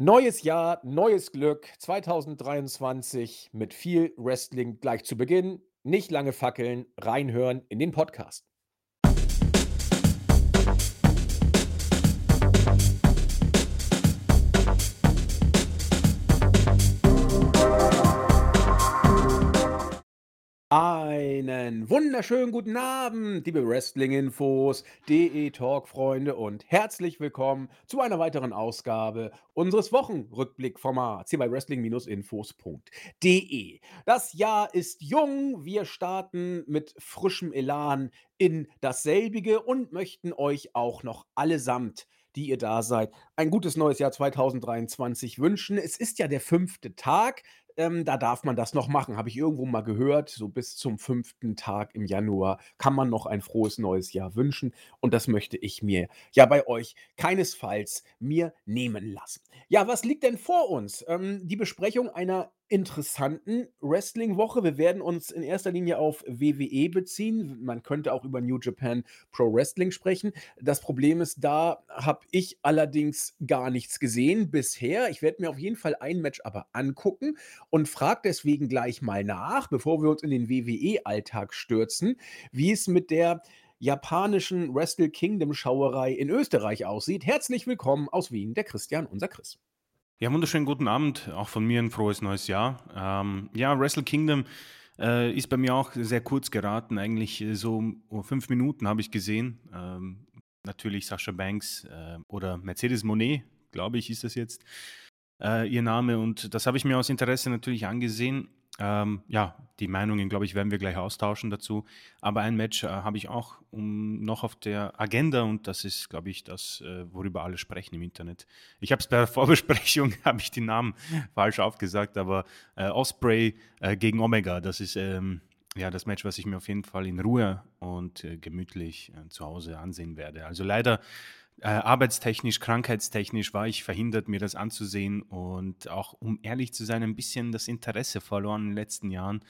Neues Jahr, neues Glück, 2023 mit viel Wrestling gleich zu Beginn. Nicht lange fackeln, reinhören in den Podcast. Einen wunderschönen guten Abend, liebe Wrestling-Infos, DE-Talk-Freunde und herzlich willkommen zu einer weiteren Ausgabe unseres Wochenrückblick-Formats hier bei Wrestling-Infos.de. Das Jahr ist jung, wir starten mit frischem Elan in dasselbige und möchten euch auch noch allesamt die ihr da seid, ein gutes neues Jahr 2023 wünschen. Es ist ja der fünfte Tag ähm, da darf man das noch machen, habe ich irgendwo mal gehört. So bis zum fünften Tag im Januar kann man noch ein frohes neues Jahr wünschen. Und das möchte ich mir ja bei euch keinesfalls mir nehmen lassen. Ja, was liegt denn vor uns? Ähm, die Besprechung einer interessanten Wrestling-Woche. Wir werden uns in erster Linie auf WWE beziehen. Man könnte auch über New Japan Pro Wrestling sprechen. Das Problem ist, da habe ich allerdings gar nichts gesehen bisher. Ich werde mir auf jeden Fall ein Match aber angucken und frage deswegen gleich mal nach, bevor wir uns in den WWE-Alltag stürzen, wie es mit der japanischen Wrestle Kingdom Schauerei in Österreich aussieht. Herzlich willkommen aus Wien, der Christian, unser Chris. Ja, wunderschönen guten Abend, auch von mir ein frohes neues Jahr. Ähm, ja, Wrestle Kingdom äh, ist bei mir auch sehr kurz geraten, eigentlich äh, so fünf Minuten habe ich gesehen. Ähm, natürlich Sascha Banks äh, oder Mercedes Monet, glaube ich, ist das jetzt äh, ihr Name. Und das habe ich mir aus Interesse natürlich angesehen. Ähm, ja, die Meinungen, glaube ich, werden wir gleich austauschen dazu. Aber ein Match äh, habe ich auch um, noch auf der Agenda und das ist, glaube ich, das, äh, worüber alle sprechen im Internet. Ich habe es bei der Vorbesprechung, habe ich die Namen falsch aufgesagt, aber äh, Osprey äh, gegen Omega, das ist ähm, ja das Match, was ich mir auf jeden Fall in Ruhe und äh, gemütlich äh, zu Hause ansehen werde. Also leider äh, arbeitstechnisch, krankheitstechnisch war ich verhindert, mir das anzusehen und auch, um ehrlich zu sein, ein bisschen das Interesse verloren in den letzten Jahren.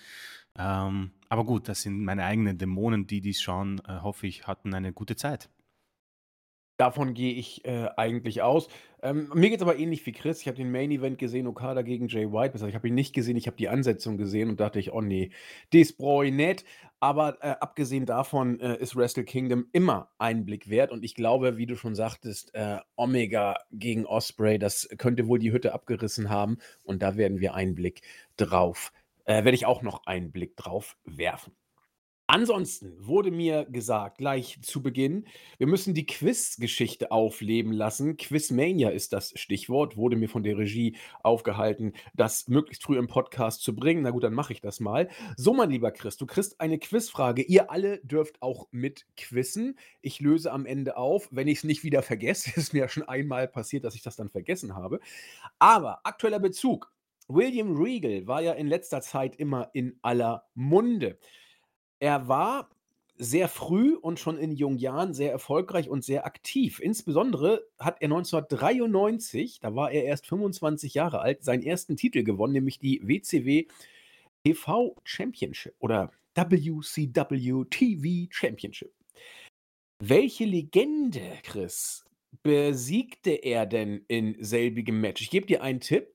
Ähm, aber gut, das sind meine eigenen Dämonen, die dies schauen, äh, hoffe ich, hatten eine gute Zeit. Davon gehe ich, äh, eigentlich aus. Ähm, mir es aber ähnlich wie Chris. Ich habe den Main Event gesehen, Okada gegen Jay White. ich habe ihn nicht gesehen, ich habe die Ansetzung gesehen und dachte ich: „Oh nee, das brauche ich nicht.“ Aber, äh, abgesehen davon, äh, ist Wrestle Kingdom immer einen Blick wert und ich glaube, wie du schon sagtest, äh, Omega gegen Osprey, das könnte wohl die Hütte abgerissen haben und da werden wir einen Blick drauf äh, werde ich auch noch einen Blick drauf werfen. Ansonsten wurde mir gesagt, gleich zu Beginn, wir müssen die Quiz-Geschichte aufleben lassen. Quizmania ist das Stichwort, wurde mir von der Regie aufgehalten, das möglichst früh im Podcast zu bringen. Na gut, dann mache ich das mal. So, mein lieber Chris, du kriegst eine Quizfrage. Ihr alle dürft auch mit quizzen. Ich löse am Ende auf, wenn ich es nicht wieder vergesse. ist mir ja schon einmal passiert, dass ich das dann vergessen habe. Aber aktueller Bezug. William Regal war ja in letzter Zeit immer in aller Munde. Er war sehr früh und schon in jungen Jahren sehr erfolgreich und sehr aktiv. Insbesondere hat er 1993, da war er erst 25 Jahre alt, seinen ersten Titel gewonnen, nämlich die WCW TV Championship oder WCW TV Championship. Welche Legende, Chris, besiegte er denn in selbigem Match? Ich gebe dir einen Tipp.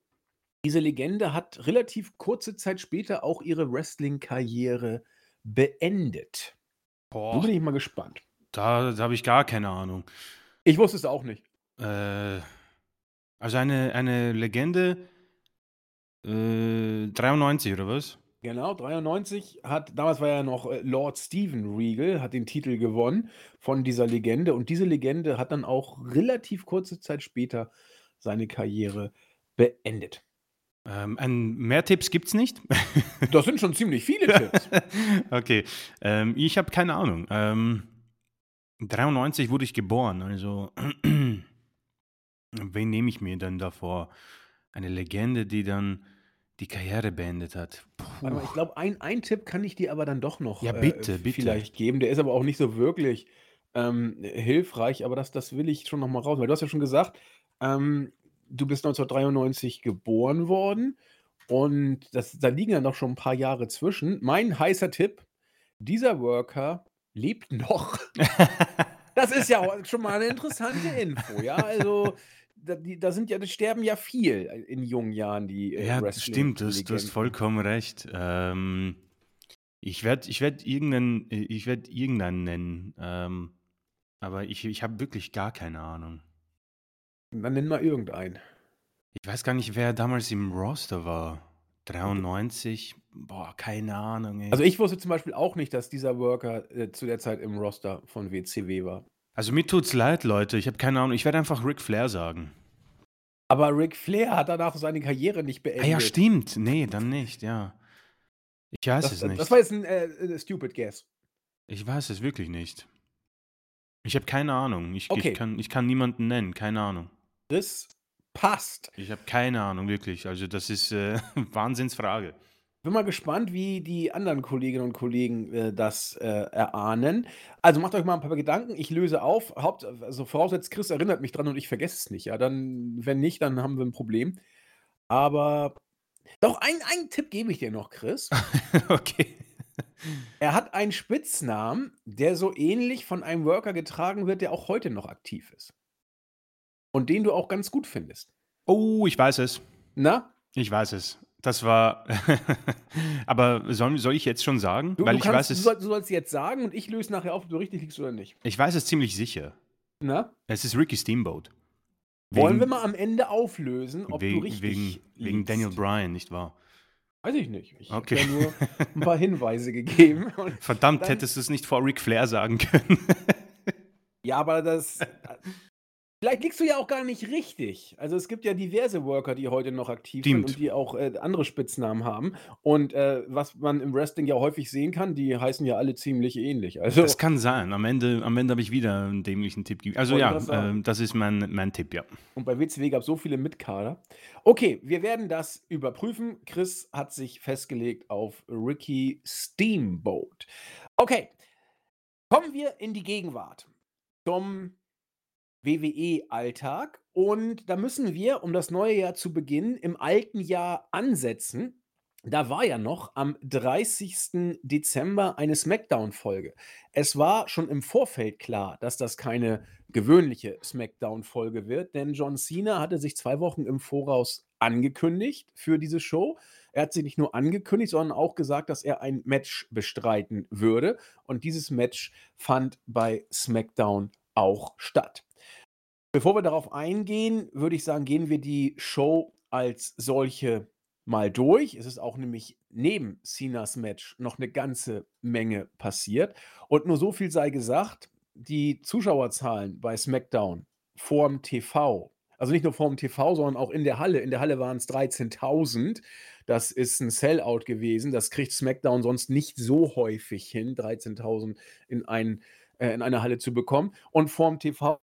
Diese Legende hat relativ kurze Zeit später auch ihre Wrestling-Karriere beendet. Boah. bin ich mal gespannt. Da, da habe ich gar keine Ahnung. Ich wusste es auch nicht. Äh, also eine, eine Legende äh, 93 oder was? Genau, 93 hat, damals war ja noch äh, Lord Stephen Regal, hat den Titel gewonnen von dieser Legende und diese Legende hat dann auch relativ kurze Zeit später seine Karriere beendet. Ähm, ein, mehr Tipps gibt es nicht? Das sind schon ziemlich viele Tipps. okay, ähm, ich habe keine Ahnung. Ähm, 93 wurde ich geboren, also wen nehme ich mir denn davor? Eine Legende, die dann die Karriere beendet hat. Warte mal, ich glaube, ein, ein Tipp kann ich dir aber dann doch noch ja, bitte, äh, bitte. vielleicht geben. Der ist aber auch nicht so wirklich ähm, hilfreich, aber das, das will ich schon noch mal raus, weil du hast ja schon gesagt, ähm, du bist 1993 geboren worden und das, da liegen ja noch schon ein paar Jahre zwischen. Mein heißer Tipp: Dieser Worker lebt noch. Das ist ja schon mal eine interessante Info, ja. Also, da die da sind ja die sterben ja viel, in jungen Jahren, die, äh, Ja, stimmt, du hast du hast vollkommen recht. Ähm, ich werde ich werde irgend äh, ich werde irgendeinen nennen, ähm, aber ich ich habe wirklich gar keine Ahnung. Dann nenn mal irgendeinen. Ich weiß gar nicht, wer damals im Roster war. 93? Boah, keine Ahnung, ey. Also, ich wusste zum Beispiel auch nicht, dass dieser Worker, äh, zu der Zeit im Roster von WCW war. Also, mir tut's leid, Leute, ich habe keine Ahnung. Ich werde einfach Ric Flair sagen. Aber Ric Flair hat danach seine Karriere nicht Ah beendet. ja, stimmt. Ne, dann nicht, ja. Ich weiß Das es nicht. das war jetzt 'n, äh, äh, stupid guess. Ich weiß es wirklich nicht. Ich habe keine Ahnung. Ich Okay. ich kann ich kann niemanden nennen, keine Ahnung. Das passt. Ich habe keine Ahnung, wirklich. Also, das ist, äh, Wahnsinnsfrage. Bin mal gespannt, wie die anderen Kolleginnen und Kollegen, äh, das, äh, erahnen. Also, macht euch mal 'n paar Gedanken. Ich löse auf. Haupt also, vorausgesetzt, Chris erinnert mich dran und ich vergesse es nicht, ja, dann wenn nicht, dann haben wir 'n Problem. Aber doch, ein einen Tipp gebe ich dir noch, Chris. Okay. Er hat einen Spitznamen, der so ähnlich von einem Worker getragen wird, der auch heute noch aktiv ist. Und den du auch ganz gut findest. Oh, ich weiß es. Na? Ich weiß es. Das war aber soll soll ich jetzt schon sagen? Du Weil du ich kannst weiß du es soll du sollst jetzt sagen und ich löse nachher auf, ob du richtig liegst oder nicht. ich weiß es ziemlich sicher. Na? Es ist Ricky Steamboat. Wollen Wegen wir mal am Ende auflösen, ob du wegen richtig wegen wegen Daniel liegst? Bryan, nicht wahr? Weiß ich nicht. Ich habe Okay. ja nur 'n paar Hinweise gegeben Verdammt, dann hättest du's nicht vor Ric Flair sagen können. Ja, aber das vielleicht liegst du ja auch gar nicht richtig. Also, es gibt ja diverse Worker, die heute noch aktiv sind und Stimmt. die auch, äh, andere Spitznamen haben. Und, äh, was man im Wrestling ja häufig sehen kann, die heißen ja alle ziemlich ähnlich. Das Also kann sein. Am Ende am Ende habe ich wieder 'n dämlichen Tipp gegeben. Also Wollte ja, grad sagen. ähm, das ist mein mein Tipp, ja. Und bei WCW gab's so viele Mitkader. Okay, wir werden das überprüfen. Chris hat sich festgelegt auf Ricky Steamboat. Okay, kommen wir in die Gegenwart, zum WWE-Alltag. Und da müssen wir, um das neue Jahr zu beginnen, im alten Jahr ansetzen. Da war ja noch am 30. Dezember eine SmackDown-Folge. Es war schon im Vorfeld klar, dass das keine gewöhnliche SmackDown-Folge wird, denn John Cena hatte sich 2 Wochen im Voraus angekündigt für diese Show. Er hat sich nicht nur angekündigt, sondern auch gesagt, dass er ein Match bestreiten würde. Und dieses Match fand bei SmackDown auch statt. Bevor wir darauf eingehen, würde ich sagen, gehen wir die Show als solche mal durch. Es ist auch nämlich neben Cenas Match noch 'ne ganze Menge passiert. Und nur so viel sei gesagt, die Zuschauerzahlen bei SmackDown vorm TV also nicht nur vorm TV, sondern auch in der Halle. In der Halle waren's 13.000. Das ist 'n Sellout gewesen. Das kriegt SmackDown sonst nicht so häufig hin, 13.000 in ein äh, in eine Halle zu bekommen. Und vorm TV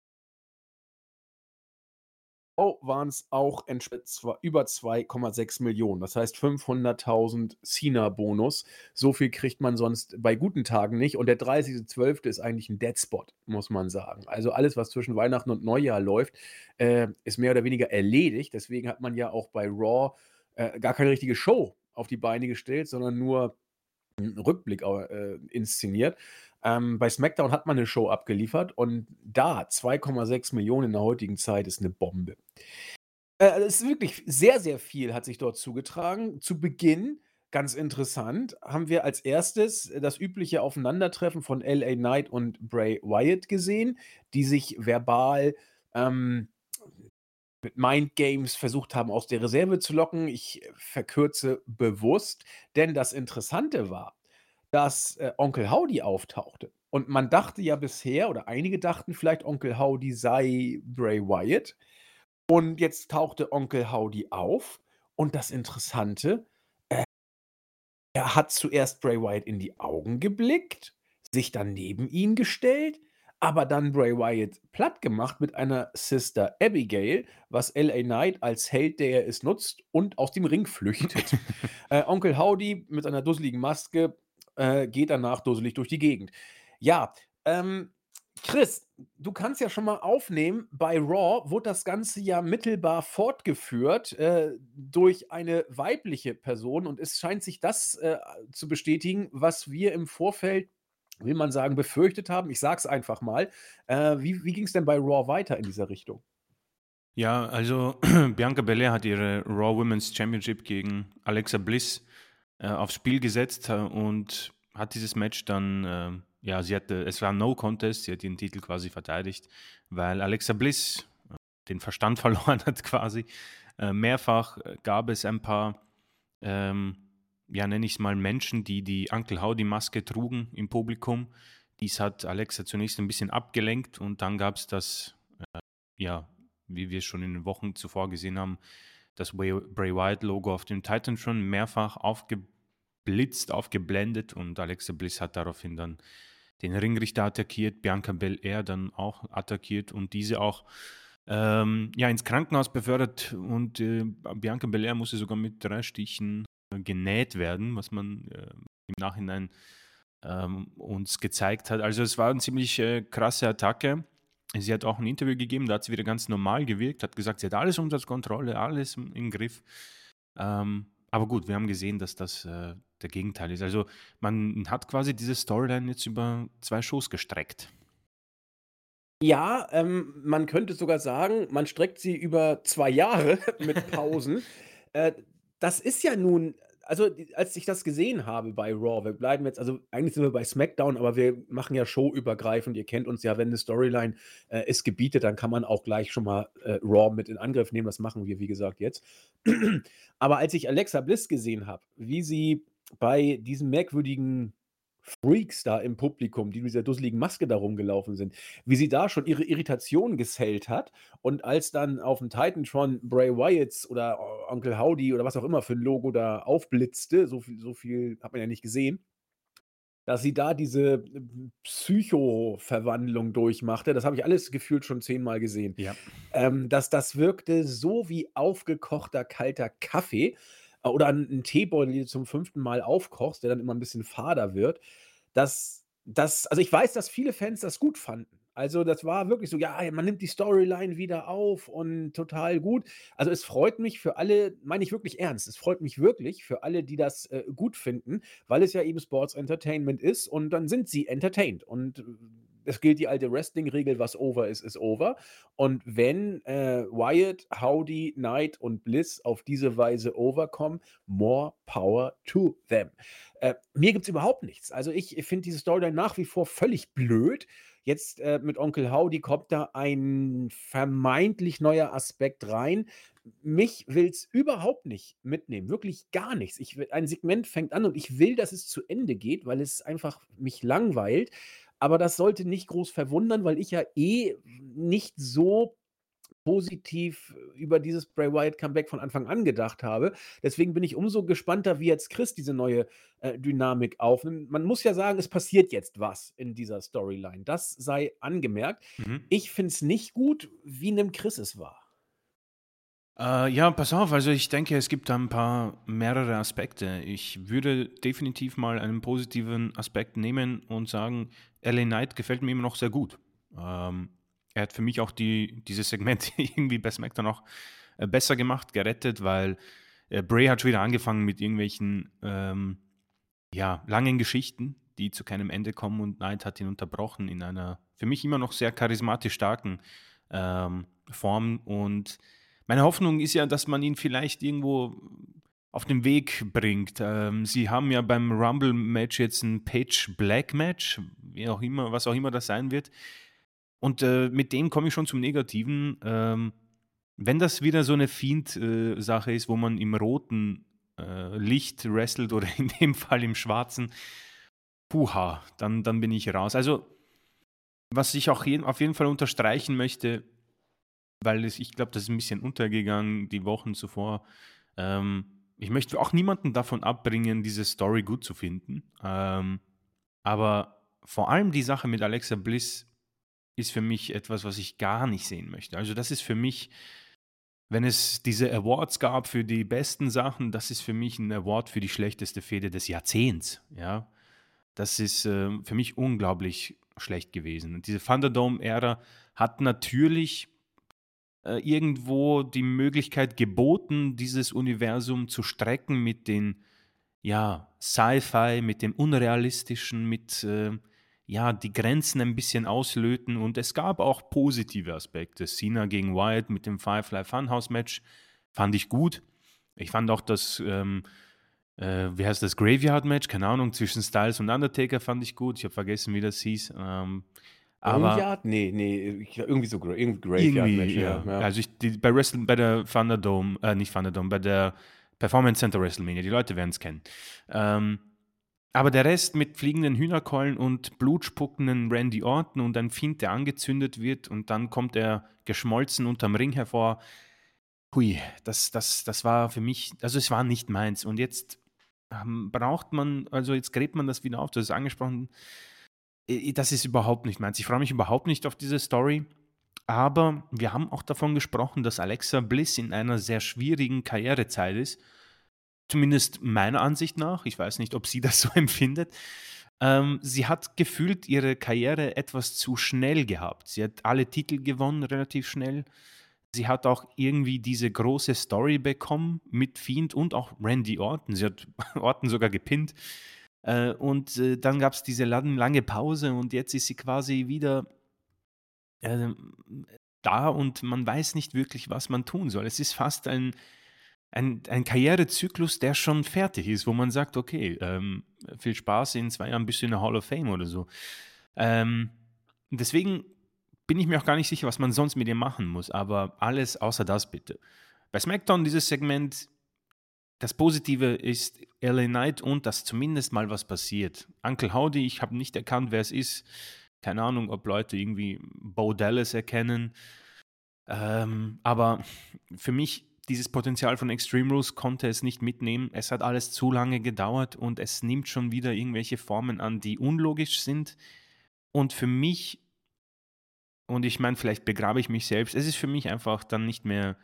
waren's auch entsprechend zwa über 2,6 Millionen. Das heißt 500.000 Cena-Bonus. So viel kriegt man sonst bei guten Tagen nicht. Und der 30.12. ist eigentlich 'n Dead Spot, muss man sagen. Also alles, was zwischen Weihnachten und Neujahr läuft, äh, ist mehr oder weniger erledigt. Deswegen hat man ja auch bei Raw, äh, gar keine richtige Show auf die Beine gestellt, sondern nur 'n Rückblick au äh, inszeniert. Ähm, bei SmackDown hat man 'ne Show abgeliefert und da 2,6 Millionen in der heutigen Zeit ist 'ne Bombe. Äh, es ist wirklich sehr, sehr viel hat sich dort zugetragen. Zu Beginn, ganz interessant, haben wir als Erstes das übliche Aufeinandertreffen von LA Knight und Bray Wyatt gesehen, die sich verbal, ähm, mit Mind Games versucht haben, aus der Reserve zu locken. Ich verkürze bewusst, denn das Interessante war, dass, äh, Onkel Howdy auftauchte. Und man dachte ja bisher oder einige dachten vielleicht, Onkel Howdy sei Bray Wyatt. Und jetzt tauchte Onkel Howdy auf. Und das Interessante, äh er hat zuerst Bray Wyatt in die Augen geblickt, sich dann neben ihn gestellt, aber dann Bray Wyatt plattgemacht mit einer Sister Abigail, was LA Knight als Held, der er ist, nutzt und aus dem Ring flüchtet. Äh, Onkel Howdy mit einer dusseligen Maske, äh, geht danach dusselig durch die Gegend. Ja, ähm, Chris, du kannst ja schon mal aufnehmen, bei Raw wurde das Ganze ja mittelbar fortgeführt, äh, durch eine weibliche Person und es scheint sich das, äh, zu bestätigen, was wir im Vorfeld, will man sagen, befürchtet haben. Ich sage es einfach mal. Äh, wie wie ging's denn bei Raw weiter in dieser Richtung? Ja, also Bianca Belair hat ihre Raw Women's Championship gegen Alexa Bliss äh, aufs Spiel gesetzt äh, und hat dieses Match dann, äh, ja, sie hatte, es war No Contest, sie hat ihren Titel quasi verteidigt, weil Alexa Bliss äh, den Verstand verloren hat quasi. Äh, mehrfach gab es ein paar, ähm, ja, nenne ich es mal Menschen, die die Uncle Howdy Maske trugen im Publikum. Dies hat Alexa zunächst ein bisschen abgelenkt und dann gab es das, äh, ja, wie wir es schon in den Wochen zuvor gesehen haben, das Bray Wyatt-Logo auf dem Titan schon mehrfach aufgeblitzt, aufgeblendet und Alexa Bliss hat daraufhin dann den Ringrichter attackiert, Bianca Belair dann auch attackiert und diese auch ähm, ja, ins Krankenhaus befördert und äh, Bianca Belair musste sogar mit drei Stichen äh, genäht werden, was man äh, im Nachhinein ähm, uns gezeigt hat. Also es war eine ziemlich äh, krasse Attacke. Sie hat auch ein Interview gegeben, da hat sie wieder ganz normal gewirkt, hat gesagt, sie hat alles unter Kontrolle, alles im, im Griff. Ähm, aber gut, wir haben gesehen, dass das äh, der Gegenteil ist. Also man hat quasi diese Storyline jetzt über zwei Shows gestreckt. Ja, ähm, man könnte sogar sagen, man streckt sie über zwei Jahre mit Pausen. äh, das ist ja nun also, als ich das gesehen habe bei Raw wir bleiben jetzt also, eigentlich sind wir bei SmackDown, aber wir machen ja showübergreifend. Ihr kennt uns ja, wenn eine Storyline, äh, es gebietet, dann kann man auch gleich schon mal, äh, Raw mit in Angriff nehmen. Das machen wir, wie gesagt, jetzt. Aber als ich Alexa Bliss gesehen habe, wie sie bei diesem merkwürdigen Freaks da im Publikum, die mit dieser dusseligen Maske da rumgelaufen sind, wie sie da schon ihre Irritation gesellt hat. Und als dann auf dem Titantron Bray Wyatts oder Onkel Howdy oder was auch immer für ein Logo da aufblitzte, so viel, so viel hat man ja nicht gesehen, dass sie da diese Psycho-Verwandlung durchmachte. Das habe ich alles gefühlt schon zehnmal gesehen. Ja. Ähm, dass das wirkte so wie aufgekochter kalter Kaffee. Äh, oder ein Teebeutel, den du zum fünften Mal aufkochst, der dann immer ein bisschen fader wird. Das das also, ich weiß, dass viele Fans das gut fanden. Also, das war wirklich so: „Ja, man nimmt die Storyline wieder auf und total gut.“ Also, es freut mich für alle meine ich wirklich ernst. Es freut mich wirklich für alle, die das, äh, gut finden, weil es ja eben Sports Entertainment ist und dann sind sie entertained und äh, es gilt die alte Wrestling-Regel, was over ist, ist over. Und wenn äh, Wyatt, Howdy, Knight und Bliss auf diese Weise overkommen, more power to them. Äh, mir gibt es überhaupt nichts. Also ich finde diese Storyline nach wie vor völlig blöd. Jetzt äh, mit Onkel Howdy kommt da ein vermeintlich neuer Aspekt rein. Mich will es überhaupt nicht mitnehmen, wirklich gar nichts. Ich, ein Segment fängt an und ich will, dass es zu Ende geht, weil es einfach mich langweilt. Aber das sollte nicht groß verwundern, weil ich ja eh nicht so positiv über dieses Bray Wyatt Comeback von Anfang an gedacht habe. Deswegen bin ich umso gespannter, wie jetzt Chris diese neue äh, Dynamik aufnimmt. Man muss ja sagen, es passiert jetzt was in dieser Storyline. Das sei angemerkt. Mhm. Ich finde es nicht gut. Wie nimmt Chris es wahr? Äh, ja, pass auf, also ich denke, es gibt da ein paar mehrere Aspekte. Ich würde definitiv mal einen positiven Aspekt nehmen und sagen, LA Knight gefällt mir immer noch sehr gut. Ähm, er hat für mich auch die, dieses Segment irgendwie bei SmackDown auch äh, besser gemacht, gerettet, weil äh, Bray hat schon wieder angefangen mit irgendwelchen ähm, ja, langen Geschichten, die zu keinem Ende kommen und Knight hat ihn unterbrochen in einer für mich immer noch sehr charismatisch starken ähm, Form und meine Hoffnung ist ja, dass man ihn vielleicht irgendwo auf den Weg bringt. Ähm, sie haben ja beim Rumble-Match jetzt ein Page Black-Match, wie auch immer, was auch immer das sein wird. Und äh, mit dem komme ich schon zum Negativen. Ähm, wenn das wieder so eine Fiend-Sache äh, ist, wo man im roten äh, Licht wrestelt oder in dem Fall im schwarzen, puha, dann, dann bin ich raus. Also, was ich auch je, auf jeden Fall unterstreichen möchte, weil es, ich glaube, das ist ein bisschen untergegangen die Wochen zuvor. Ähm, ich möchte auch niemanden davon abbringen, diese Story gut zu finden. Ähm, aber vor allem die Sache mit Alexa Bliss ist für mich etwas, was ich gar nicht sehen möchte. Also das ist für mich, wenn es diese Awards gab für die besten Sachen, das ist für mich ein Award für die schlechteste Fehde des Jahrzehnts. Ja, das ist äh, für mich unglaublich schlecht gewesen. Und diese Thunderdome-Ära hat natürlich äh, irgendwo die Möglichkeit geboten, dieses Universum zu strecken mit den ja, Sci-Fi, mit dem Unrealistischen, mit äh, ja, die Grenzen ein bisschen auslöten und es gab auch positive Aspekte. Cena gegen Wyatt mit dem Firefly Funhouse Match fand ich gut. Ich fand auch das, ähm, äh, wie heißt das, Graveyard Match, keine Ahnung, zwischen Styles und Undertaker fand ich gut. Ich habe vergessen, wie das hieß. Ähm, Graveyard? Nee, nee, irgendwie so irgendwie Graveyard irgendwie, ja, ja. Also ich, die, bei Wrestle, bei der Thunderdome, äh, nicht Thunderdome, bei der Performance Center WrestleMania, die Leute werden es kennen. Ähm, aber der Rest mit fliegenden Hühnerkeulen und blutspuckenden Randy Orton und ein Fiend, der angezündet wird und dann kommt er geschmolzen unterm Ring hervor. Hui, das, das, das war für mich, also es war nicht meins. Und jetzt ähm, braucht man, also jetzt gräbt man das wieder auf, du hast es angesprochen, das ist überhaupt nicht meins. Ich freue mich überhaupt nicht auf diese Story. Aber wir haben auch davon gesprochen, dass Alexa Bliss in einer sehr schwierigen Karrierezeit ist. Zumindest meiner Ansicht nach. Ich weiß nicht, ob sie das so empfindet. Ähm, sie hat gefühlt ihre Karriere etwas zu schnell gehabt. Sie hat alle Titel gewonnen relativ schnell. Sie hat auch irgendwie diese große Story bekommen mit Fiend und auch Randy Orton. Sie hat Orton sogar gepinnt. Äh, und äh, dann gab es diese lang- lange Pause und jetzt ist sie quasi wieder ähm, da und man weiß nicht wirklich, was man tun soll. Es ist fast ein, ein, ein Karrierezyklus, der schon fertig ist, wo man sagt, okay, ähm, viel Spaß, in zwei Jahren bist du in der Hall of Fame oder so. Ähm, deswegen bin ich mir auch gar nicht sicher, was man sonst mit ihr machen muss, aber alles außer das bitte. Bei SmackDown dieses Segment, das Positive ist LA Knight und dass zumindest mal was passiert. Uncle Howdy, ich habe nicht erkannt, wer es ist. Keine Ahnung, ob Leute irgendwie Bo Dallas erkennen. Ähm, aber für mich, dieses Potenzial von Extreme Rules konnte es nicht mitnehmen. Es hat alles zu lange gedauert und es nimmt schon wieder irgendwelche Formen an, die unlogisch sind. Und für mich, und ich meine, vielleicht begrabe ich mich selbst, es ist für mich einfach dann nicht mehr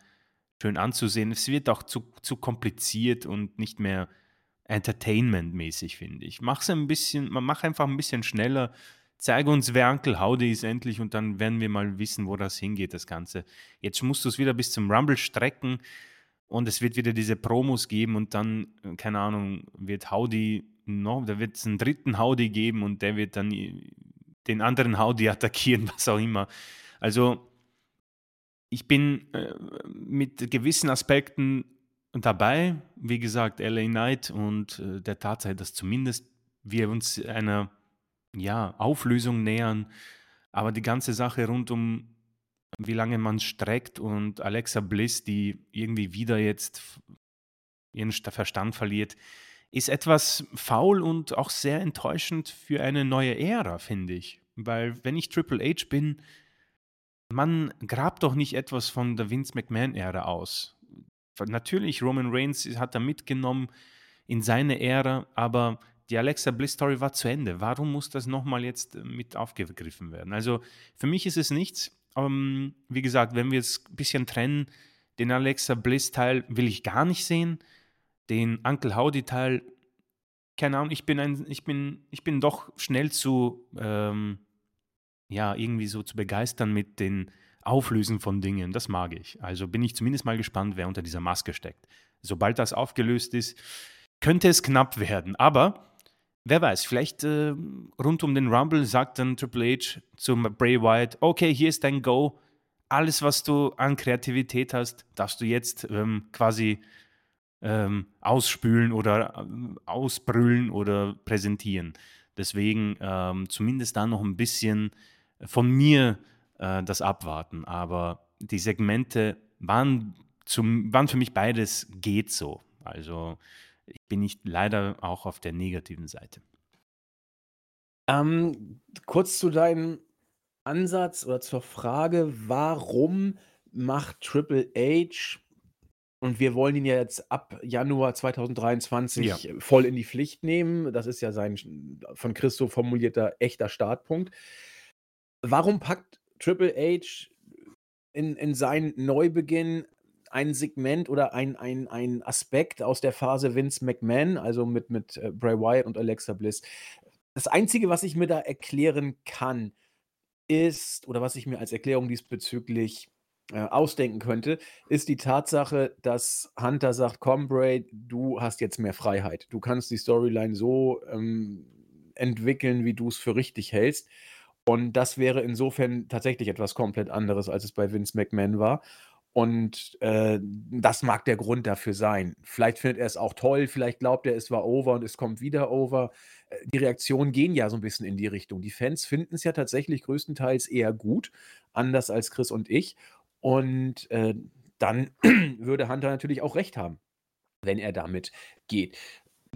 schön anzusehen. Es wird auch zu, zu kompliziert und nicht mehr entertainmentmäßig, finde ich. Mach's ein bisschen, man macht einfach ein bisschen schneller. Zeige uns, wer Uncle Howdy ist endlich und dann werden wir mal wissen, wo das hingeht, das Ganze. Jetzt musst du es wieder bis zum Rumble strecken und es wird wieder diese Promos geben und dann, äh, keine Ahnung, wird Howdy noch, da wird es einen dritten Howdy geben und der wird dann i- den anderen Howdy attackieren, was auch immer. Also, ich bin äh, mit gewissen Aspekten dabei, wie gesagt, LA Knight und äh, der Tatsache, dass zumindest wir uns einer ja, Auflösung nähern, aber die ganze Sache rund um wie lange man streckt und Alexa Bliss, die irgendwie wieder jetzt ihren Sta- Verstand verliert, ist etwas faul und auch sehr enttäuschend für eine neue Ära, finde ich. Weil wenn ich Triple H bin, man grabt doch nicht etwas von der Vince McMahon-Ära aus. Natürlich, Roman Reigns hat er mitgenommen in seine Ära, aber die Alexa Bliss Story war zu Ende. Warum muss das nochmal jetzt äh, mit aufgegriffen werden? Also für mich ist es nichts. Ähm, wie gesagt, wenn wir es ein bisschen trennen, den Alexa Bliss Teil will ich gar nicht sehen. Den Uncle Howdy Teil, keine Ahnung, ich bin ein, ich bin, ich bin doch schnell zu, ähm, ja, irgendwie so zu begeistern mit den Auflösen von Dingen. Das mag ich. Also bin ich zumindest mal gespannt, wer unter dieser Maske steckt. Sobald das aufgelöst ist, könnte es knapp werden. Aber wer weiß, vielleicht äh, rund um den Rumble sagt dann Triple H zum Bray Wyatt, okay, hier ist dein Go. Alles, was du an Kreativität hast, darfst du jetzt ähm, quasi ähm, ausspülen oder ähm, ausbrüllen oder präsentieren. Deswegen ähm, zumindest da noch ein bisschen von mir äh, das abwarten. Aber die Segmente waren, zum, waren für mich beides geht so. Also ich bin nicht leider auch auf der negativen Seite. Ähm, kurz zu deinem Ansatz oder zur Frage, warum macht Triple H und wir wollen ihn ja jetzt ab Januar 2023 Ja. voll in die Pflicht nehmen. Das ist ja sein von Christo formulierter echter Startpunkt. Warum packt Triple H in, in seinen Neubeginn ein Segment oder ein, ein, ein Aspekt aus der Phase Vince McMahon, also mit, mit äh, Bray Wyatt und Alexa Bliss? Das Einzige, was ich mir da erklären kann, ist, oder was ich mir als Erklärung diesbezüglich äh, ausdenken könnte, ist die Tatsache, dass Hunter sagt, komm Bray, du hast jetzt mehr Freiheit. Du kannst die Storyline so ähm, entwickeln, wie du es für richtig hältst. Und das wäre insofern tatsächlich etwas komplett anderes, als es bei Vince McMahon war. Und, äh, das mag der Grund dafür sein. Vielleicht findet er es auch toll, vielleicht glaubt er, es war over und es kommt wieder over. Äh, die Reaktionen gehen ja so ein bisschen in die Richtung. Die Fans finden es ja tatsächlich größtenteils eher gut, anders als Chris und ich. Und, äh, dann würde Hunter natürlich auch recht haben, wenn er damit geht.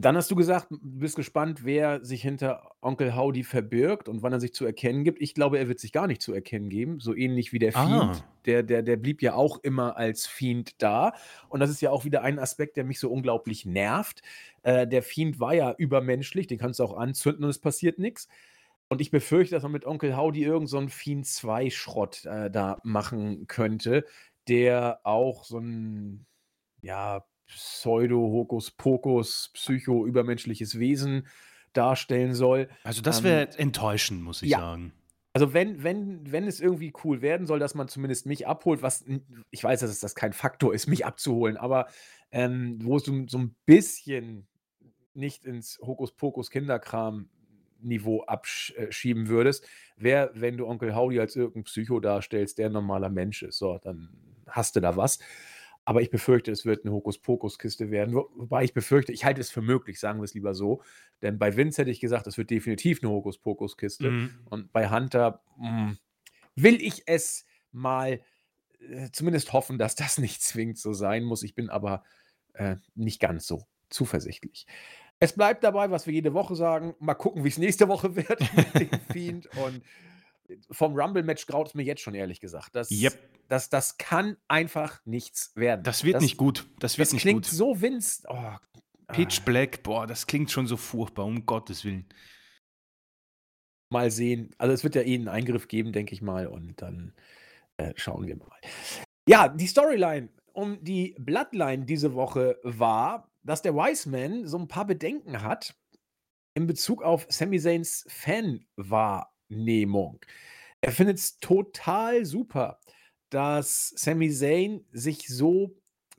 Dann hast du gesagt, du bist gespannt, wer sich hinter Onkel Howdy verbirgt und wann er sich zu erkennen gibt. Ich glaube, er wird sich gar nicht zu erkennen geben, so ähnlich wie der Fiend. Ah. Der der der blieb ja auch immer als Fiend da und das ist ja auch wieder ein Aspekt, der mich so unglaublich nervt. Äh, der Fiend war ja übermenschlich, den kannst du auch anzünden und es passiert nichts. Und ich befürchte, dass man mit Onkel Howdy irgend so 'n Fiend 2 Schrott, äh, da machen könnte, der auch so ein ja Pseudo-Hokuspokus, Psycho-übermenschliches Wesen darstellen soll. Also, das Ähm, wäre enttäuschend, muss ich ja, sagen. also wenn wenn wenn es irgendwie cool werden soll, dass man zumindest mich abholt, was ich weiß, dass es das kein Faktor ist, mich abzuholen, aber, ähm, wo es so so 'n bisschen nicht ins Hokuspokus-Kinderkram-Niveau absch äh, schieben würdest, wäre, wenn du Onkel Howdy als irgend 'n Psycho darstellst, der 'n normaler Mensch ist. So, dann hast du da was. Aber ich befürchte, es wird 'ne Hokuspokus-Kiste werden, wo wobei ich befürchte ich halte es für möglich, sagen wir es lieber so. Denn bei Vince hätte ich gesagt, das wird definitiv 'ne Hokuspokus-Kiste Mhm. und bei Hunter, hm, will ich es mal, äh, zumindest hoffen, dass das nicht zwingend so sein muss. Ich bin aber, äh, nicht ganz so zuversichtlich. Es bleibt dabei, was wir jede Woche sagen. Mal gucken, wie's nächste Woche wird mit dem Fiend und vom Rumble-Match graut es mir jetzt schon, ehrlich gesagt. Das Jep. das das kann einfach nichts werden. Das wird nicht Das gut. Das wird das nicht klingt gut. so Vince oh, Pitch ah. Black, boah, das klingt schon so furchtbar, um Gottes Willen. Mal sehen. Also, es wird ja eh 'n Eingriff geben, denke ich mal, und dann, äh, schauen wir mal. Ja, die Storyline um die Bloodline diese Woche war, dass der Wiseman so 'n paar Bedenken hat in Bezug auf Sami Zayns Fanwahrnehmung. Er findet's total super, dass Sami Zayn sich so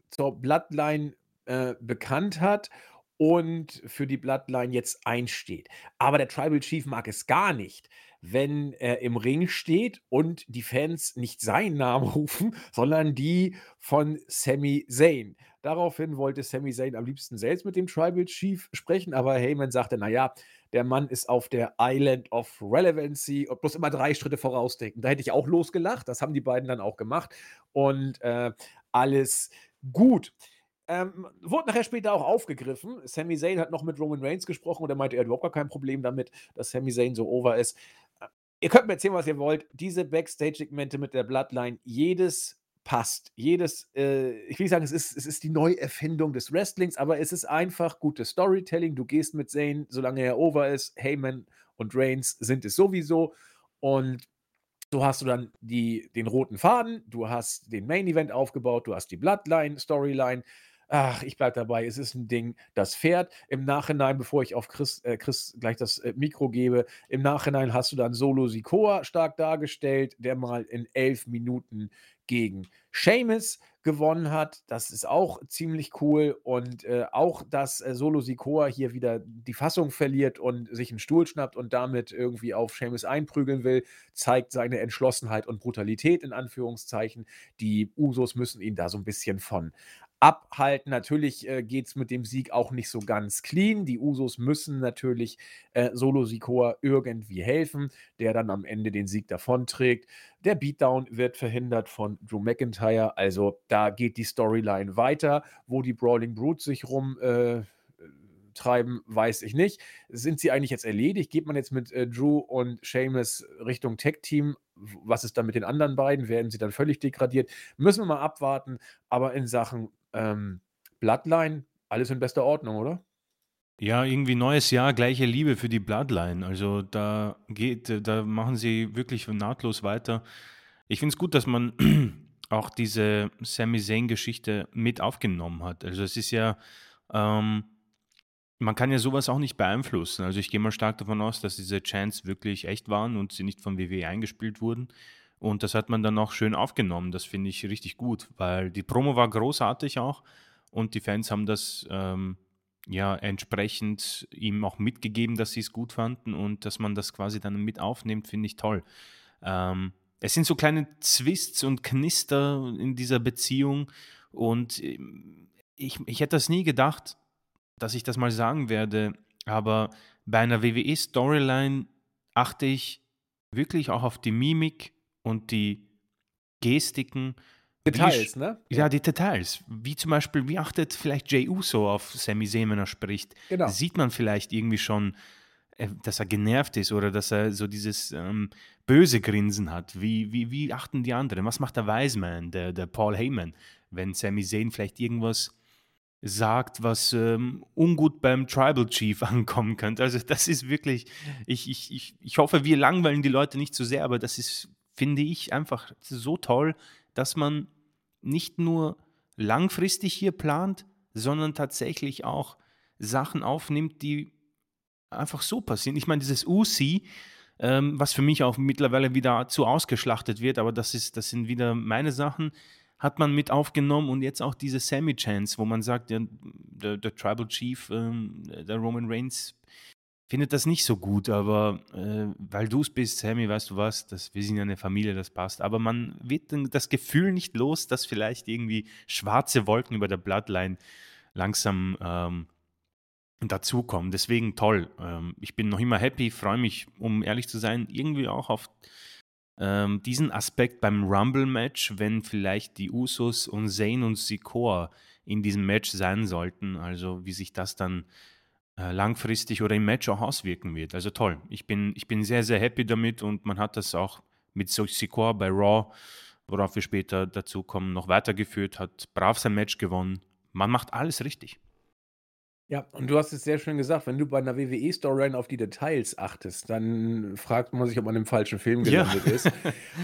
zur Bloodline, äh, bekannt hat und für die Bloodline jetzt einsteht. Aber der Tribal Chief mag es gar nicht, wenn er im Ring steht und die Fans nicht seinen Namen rufen, sondern die von Sami Zayn. Daraufhin wollte Sami Zayn am liebsten selbst mit dem Tribal Chief sprechen, aber Heyman sagte: „Na ja, der Mann ist auf der Island of Relevancy und muss immer 3 Schritte vorausdenken.“ Da hätte ich auch losgelacht. Das haben die beiden dann auch gemacht und, äh, alles gut. Ähm, wurde nachher später auch aufgegriffen. Sami Zayn hat noch mit Roman Reigns gesprochen und er meinte, er hat überhaupt gar kein Problem damit, dass Sami Zayn so over ist. Äh, ihr könnt mir erzählen, was ihr wollt. Diese Backstage-Segmente mit der Bloodline, jedes passt. Jedes, äh, ich will nicht sagen, es ist es ist die Neuerfindung des Wrestlings, aber es ist einfach gutes Storytelling. Du gehst mit Zayn, solange er over ist. Heyman und Reigns sind es sowieso und so hast du dann die den roten Faden, du hast den Main Event aufgebaut, du hast die Bloodline-Storyline. Ach, ich bleibe dabei, es ist 'n Ding, das fährt. Im Nachhinein, bevor ich auf Chris äh, Chris gleich das, äh, Mikro gebe, im Nachhinein hast du dann Solo Sikoa stark dargestellt, der mal in 11 Minuten gegen Sheamus gewonnen hat. Das ist auch ziemlich cool und, äh, auch, dass, äh, Solo Sikoa hier wieder die Fassung verliert und sich 'n Stuhl schnappt und damit irgendwie auf Sheamus einprügeln will, zeigt seine Entschlossenheit und Brutalität in Anführungszeichen. Die Usos müssen ihn da so 'n bisschen von abhalten. Natürlich, äh, geht's mit dem Sieg auch nicht so ganz clean. Die Usos müssen natürlich, äh, Solo Sikoa irgendwie helfen, der dann am Ende den Sieg davonträgt. Der Beatdown wird verhindert von Drew McIntyre. Also, da geht die Storyline weiter. Wo die Brawling Brutes sich rum, äh, treiben, weiß ich nicht. Sind sie eigentlich jetzt erledigt? Geht man jetzt mit, äh, Drew und Sheamus Richtung Tag-Team? W was ist dann mit den anderen beiden? Werden sie dann völlig degradiert? Müssen wir mal abwarten. Aber in Sachen, ähm, Bloodline alles in bester Ordnung, oder? Ja, irgendwie neues Jahr, gleiche Liebe für die Bloodline. Also, da geht da machen sie wirklich nahtlos weiter. Ich finde es gut, dass man auch diese Sami Zayn-Geschichte mit aufgenommen hat. Also, es ist ja, ähm man kann ja so was auch nicht beeinflussen. Also, ich gehe mal stark davon aus, dass diese Chants wirklich echt waren und sie nicht von WWE eingespielt wurden. Und das hat man dann auch schön aufgenommen. Das finde ich richtig gut, weil die Promo war großartig auch und die Fans haben das, ähm, ja, entsprechend ihm auch mitgegeben, dass sie es gut fanden und dass man das quasi dann mit aufnimmt, finde ich toll. Ähm, es sind so kleine Twists und Knister in dieser Beziehung und ähm, ich, ich hätte das nie gedacht, dass ich das mal sagen werde, aber bei einer WWE-Storyline achte ich wirklich auch auf die Mimik und die Gestiken. Details, ne? Ja, die Details. Wie zum Beispiel, wie achtet vielleicht Jay Uso auf Sammy Zayn, wenn er spricht? Genau. Sieht man vielleicht irgendwie schon, äh, dass er genervt ist oder dass er so dieses ähm, böse Grinsen hat? Wie, wie, wie achten die anderen? Was macht der Wiseman, der, der Paul Heyman, wenn Sammy Zayn vielleicht irgendwas sagt, was ähm, ungut beim Tribal Chief ankommen könnte. Also das ist wirklich, ich, ich, ich, ich hoffe, wir langweilen die Leute nicht zu so sehr, aber das ist, finde ich, einfach so toll, dass man nicht nur langfristig hier plant, sondern tatsächlich auch Sachen aufnimmt, die einfach so passieren. Ich meine, dieses UC, ähm, was für mich auch mittlerweile wieder zu ausgeschlachtet wird, aber das, ist, das sind wieder meine Sachen hat man mit aufgenommen und jetzt auch diese Sammy-Chance, wo man sagt, der, der, der Tribal Chief, ähm, der Roman Reigns, findet das nicht so gut, aber äh, weil du es bist, Sammy, weißt du was, das, wir sind ja eine Familie, das passt. Aber man wird das Gefühl nicht los, dass vielleicht irgendwie schwarze Wolken über der Bloodline langsam ähm, dazukommen. Deswegen toll. Ähm, ich bin noch immer happy, freue mich, um ehrlich zu sein, irgendwie auch auf ähm, diesen Aspekt beim Rumble-Match, wenn vielleicht die Usos und Zane und Sikor in diesem Match sein sollten, also wie sich das dann äh, langfristig oder im Match auch auswirken wird. Also toll. Ich bin, ich bin sehr, sehr happy damit und man hat das auch mit Sikor bei Raw, worauf wir später dazu kommen, noch weitergeführt, hat brav sein Match gewonnen. Man macht alles richtig. Ja, und du hast es sehr schön gesagt, wenn du bei einer WWE-Storyline auf die Details achtest, dann fragt man sich, ob man im falschen Film Ja. gelandet ist.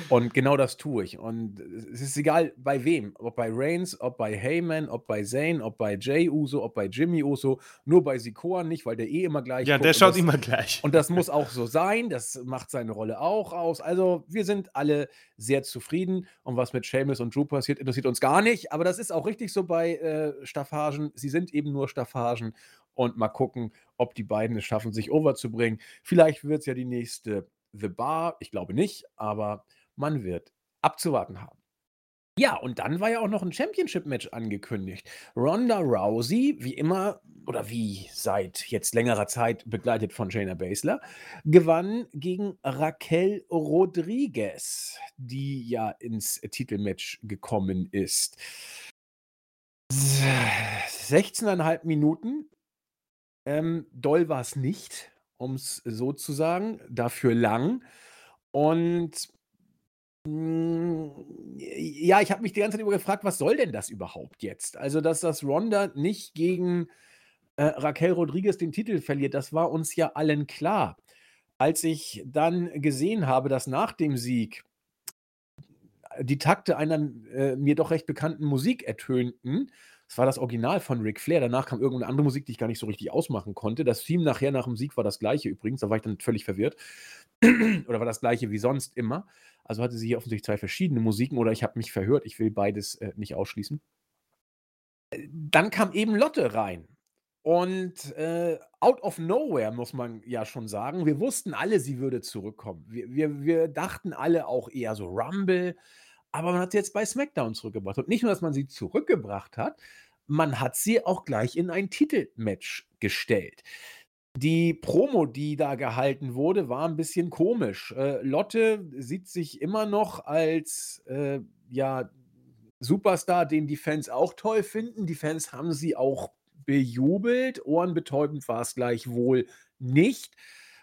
Und genau das tue ich. Und es ist egal bei wem, ob bei Reigns, ob bei Heyman, ob bei Zayn, ob bei Jay Uso, ob bei Jimmy Uso, nur bei Sikoa nicht, weil der eh immer gleich Ja, der schaut das, immer gleich. und das muss auch so sein. Das macht seine Rolle auch aus. Also wir sind alle sehr zufrieden. Und was mit Seamus und Drew passiert, interessiert uns gar nicht. Aber das ist auch richtig so bei äh, Staffagen. Sie sind eben nur Staffagen. Und mal gucken, ob die beiden es schaffen, sich overzubringen. Vielleicht wird es ja die nächste The Bar. Ich glaube nicht, aber man wird abzuwarten haben. Ja, und dann war ja auch noch ein Championship-Match angekündigt. Ronda Rousey, wie immer oder wie seit jetzt längerer Zeit begleitet von Shayna Baszler, gewann gegen Raquel Rodriguez, die ja ins Titelmatch gekommen ist. 16,5 Minuten. Ähm, doll war es nicht, um es so zu sagen, dafür lang. Und hm, ja, ich habe mich die ganze Zeit über gefragt, was soll denn das überhaupt jetzt? Also, dass das Ronda nicht gegen äh, Raquel Rodriguez den Titel verliert, das war uns ja allen klar. Als ich dann gesehen habe, dass nach dem Sieg die Takte einer äh, mir doch recht bekannten Musik ertönten, das war das Original von Ric Flair. Danach kam irgendeine andere Musik, die ich gar nicht so richtig ausmachen konnte. Das Theme nachher nach dem Sieg war das gleiche übrigens. Da war ich dann völlig verwirrt. oder war das gleiche wie sonst immer. Also hatte sie hier offensichtlich zwei verschiedene Musiken oder ich habe mich verhört. Ich will beides äh, nicht ausschließen. Dann kam eben Lotte rein. Und äh, out of nowhere, muss man ja schon sagen. Wir wussten alle, sie würde zurückkommen. Wir, wir, wir dachten alle auch eher so Rumble. Aber man hat sie jetzt bei SmackDown zurückgebracht. Und nicht nur, dass man sie zurückgebracht hat, man hat sie auch gleich in ein Titelmatch gestellt. Die Promo, die da gehalten wurde, war ein bisschen komisch. Äh, Lotte sieht sich immer noch als äh, ja, Superstar, den die Fans auch toll finden. Die Fans haben sie auch bejubelt. Ohrenbetäubend war es gleichwohl nicht.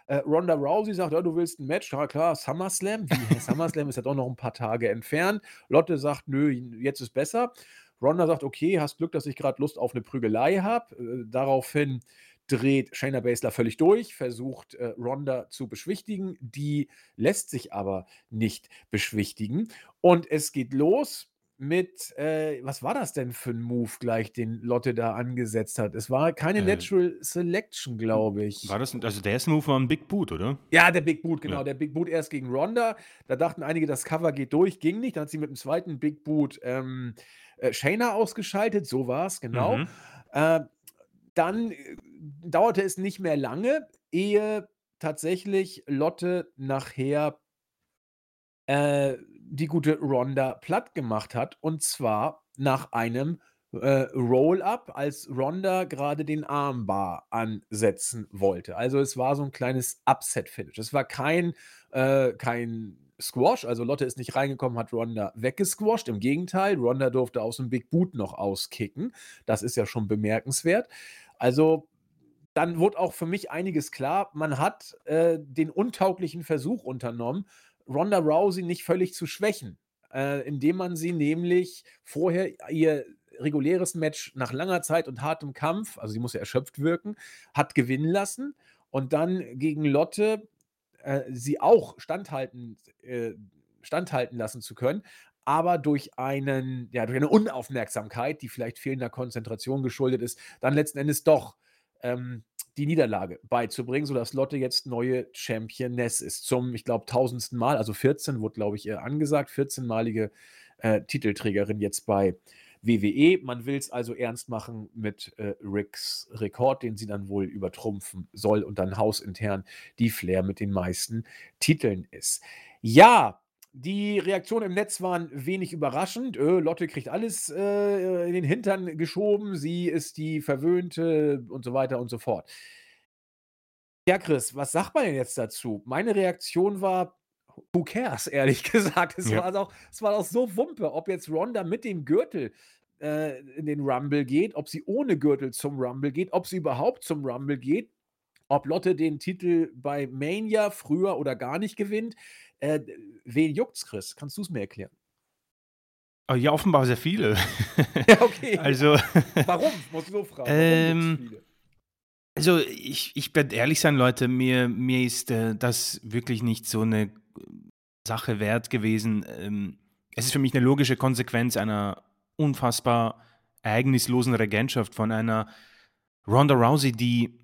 Äh, Ronda Rousey sagt, ja, du willst ein Match, ja klar, SummerSlam. SummerSlam ist ja doch noch ein paar Tage entfernt. Lotte sagt, nö, jetzt ist besser. Ronda sagt, okay, hast Glück, dass ich gerade Lust auf eine Prügelei habe. Äh, daraufhin dreht Shayna Baszler völlig durch, versucht äh, Ronda zu beschwichtigen. Die lässt sich aber nicht beschwichtigen. Und es geht los mit, äh, was war das denn für ein Move gleich, den Lotte da angesetzt hat? Es war keine Äh, Natural Selection, glaube ich. war das, also der erste Move war ein Big Boot, oder? Ja, der Big Boot, genau. Ja. Der Big Boot erst gegen Ronda. Da dachten einige, das Cover geht durch, ging nicht. Dann hat sie mit dem zweiten Big Boot ähm, äh, Shayna ausgeschaltet. So war es, genau. Mhm. Äh, dann äh, dauerte es nicht mehr lange, ehe tatsächlich Lotte nachher äh, die gute Ronda platt gemacht hat. Und zwar nach einem äh, Roll-up, als Ronda gerade den Armbar ansetzen wollte. Also es war so ein kleines Upset-Finish. Es war kein, äh, kein Squash, also Lotte ist nicht reingekommen, hat Ronda weggesquasht. Im Gegenteil, Ronda durfte aus dem Big Boot noch auskicken. Das ist ja schon bemerkenswert. Also dann wurde auch für mich einiges klar. Man hat äh, den untauglichen Versuch unternommen, Ronda Rousey nicht völlig zu schwächen, äh, indem man sie nämlich vorher ihr reguläres Match nach langer Zeit und hartem Kampf, also sie muss ja erschöpft wirken, hat gewinnen lassen und dann gegen Lotte äh, sie auch standhalten, äh, standhalten lassen zu können, aber durch einen, ja, durch eine Unaufmerksamkeit, die vielleicht fehlender Konzentration geschuldet ist, dann letzten Endes doch ähm, die Niederlage beizubringen, sodass Lotte jetzt neue Championess ist. Zum, ich glaube, tausendsten Mal, also 14 wurde, glaube ich, angesagt, 14-malige äh, Titelträgerin jetzt bei WWE. Man will es also ernst machen mit äh, Ricks Rekord, den sie dann wohl übertrumpfen soll und dann hausintern die Flair mit den meisten Titeln ist. Ja, die Reaktionen im Netz waren wenig überraschend. Öh, Lotte kriegt alles äh, in den Hintern geschoben, sie ist die Verwöhnte und so weiter und so fort. Ja, Chris, was sagt man denn jetzt dazu? Meine Reaktion war, who cares, ehrlich gesagt. Es, ja. war, auch, es war auch so Wumpe, ob jetzt Ronda mit dem Gürtel äh, in den Rumble geht, ob sie ohne Gürtel zum Rumble geht, ob sie überhaupt zum Rumble geht, ob Lotte den Titel bei Mania früher oder gar nicht gewinnt. Äh, wen juckt's, Chris? Kannst du es mir erklären? Oh, ja, offenbar sehr viele. Ja, okay. also, warum? Muss ich so fragen. Ähm, also, ich, ich werde ehrlich sein, Leute, mir, mir ist äh, das wirklich nicht so eine Sache wert gewesen. Ähm, es ist für mich eine logische Konsequenz einer unfassbar ereignislosen Regentschaft von einer Ronda Rousey, die,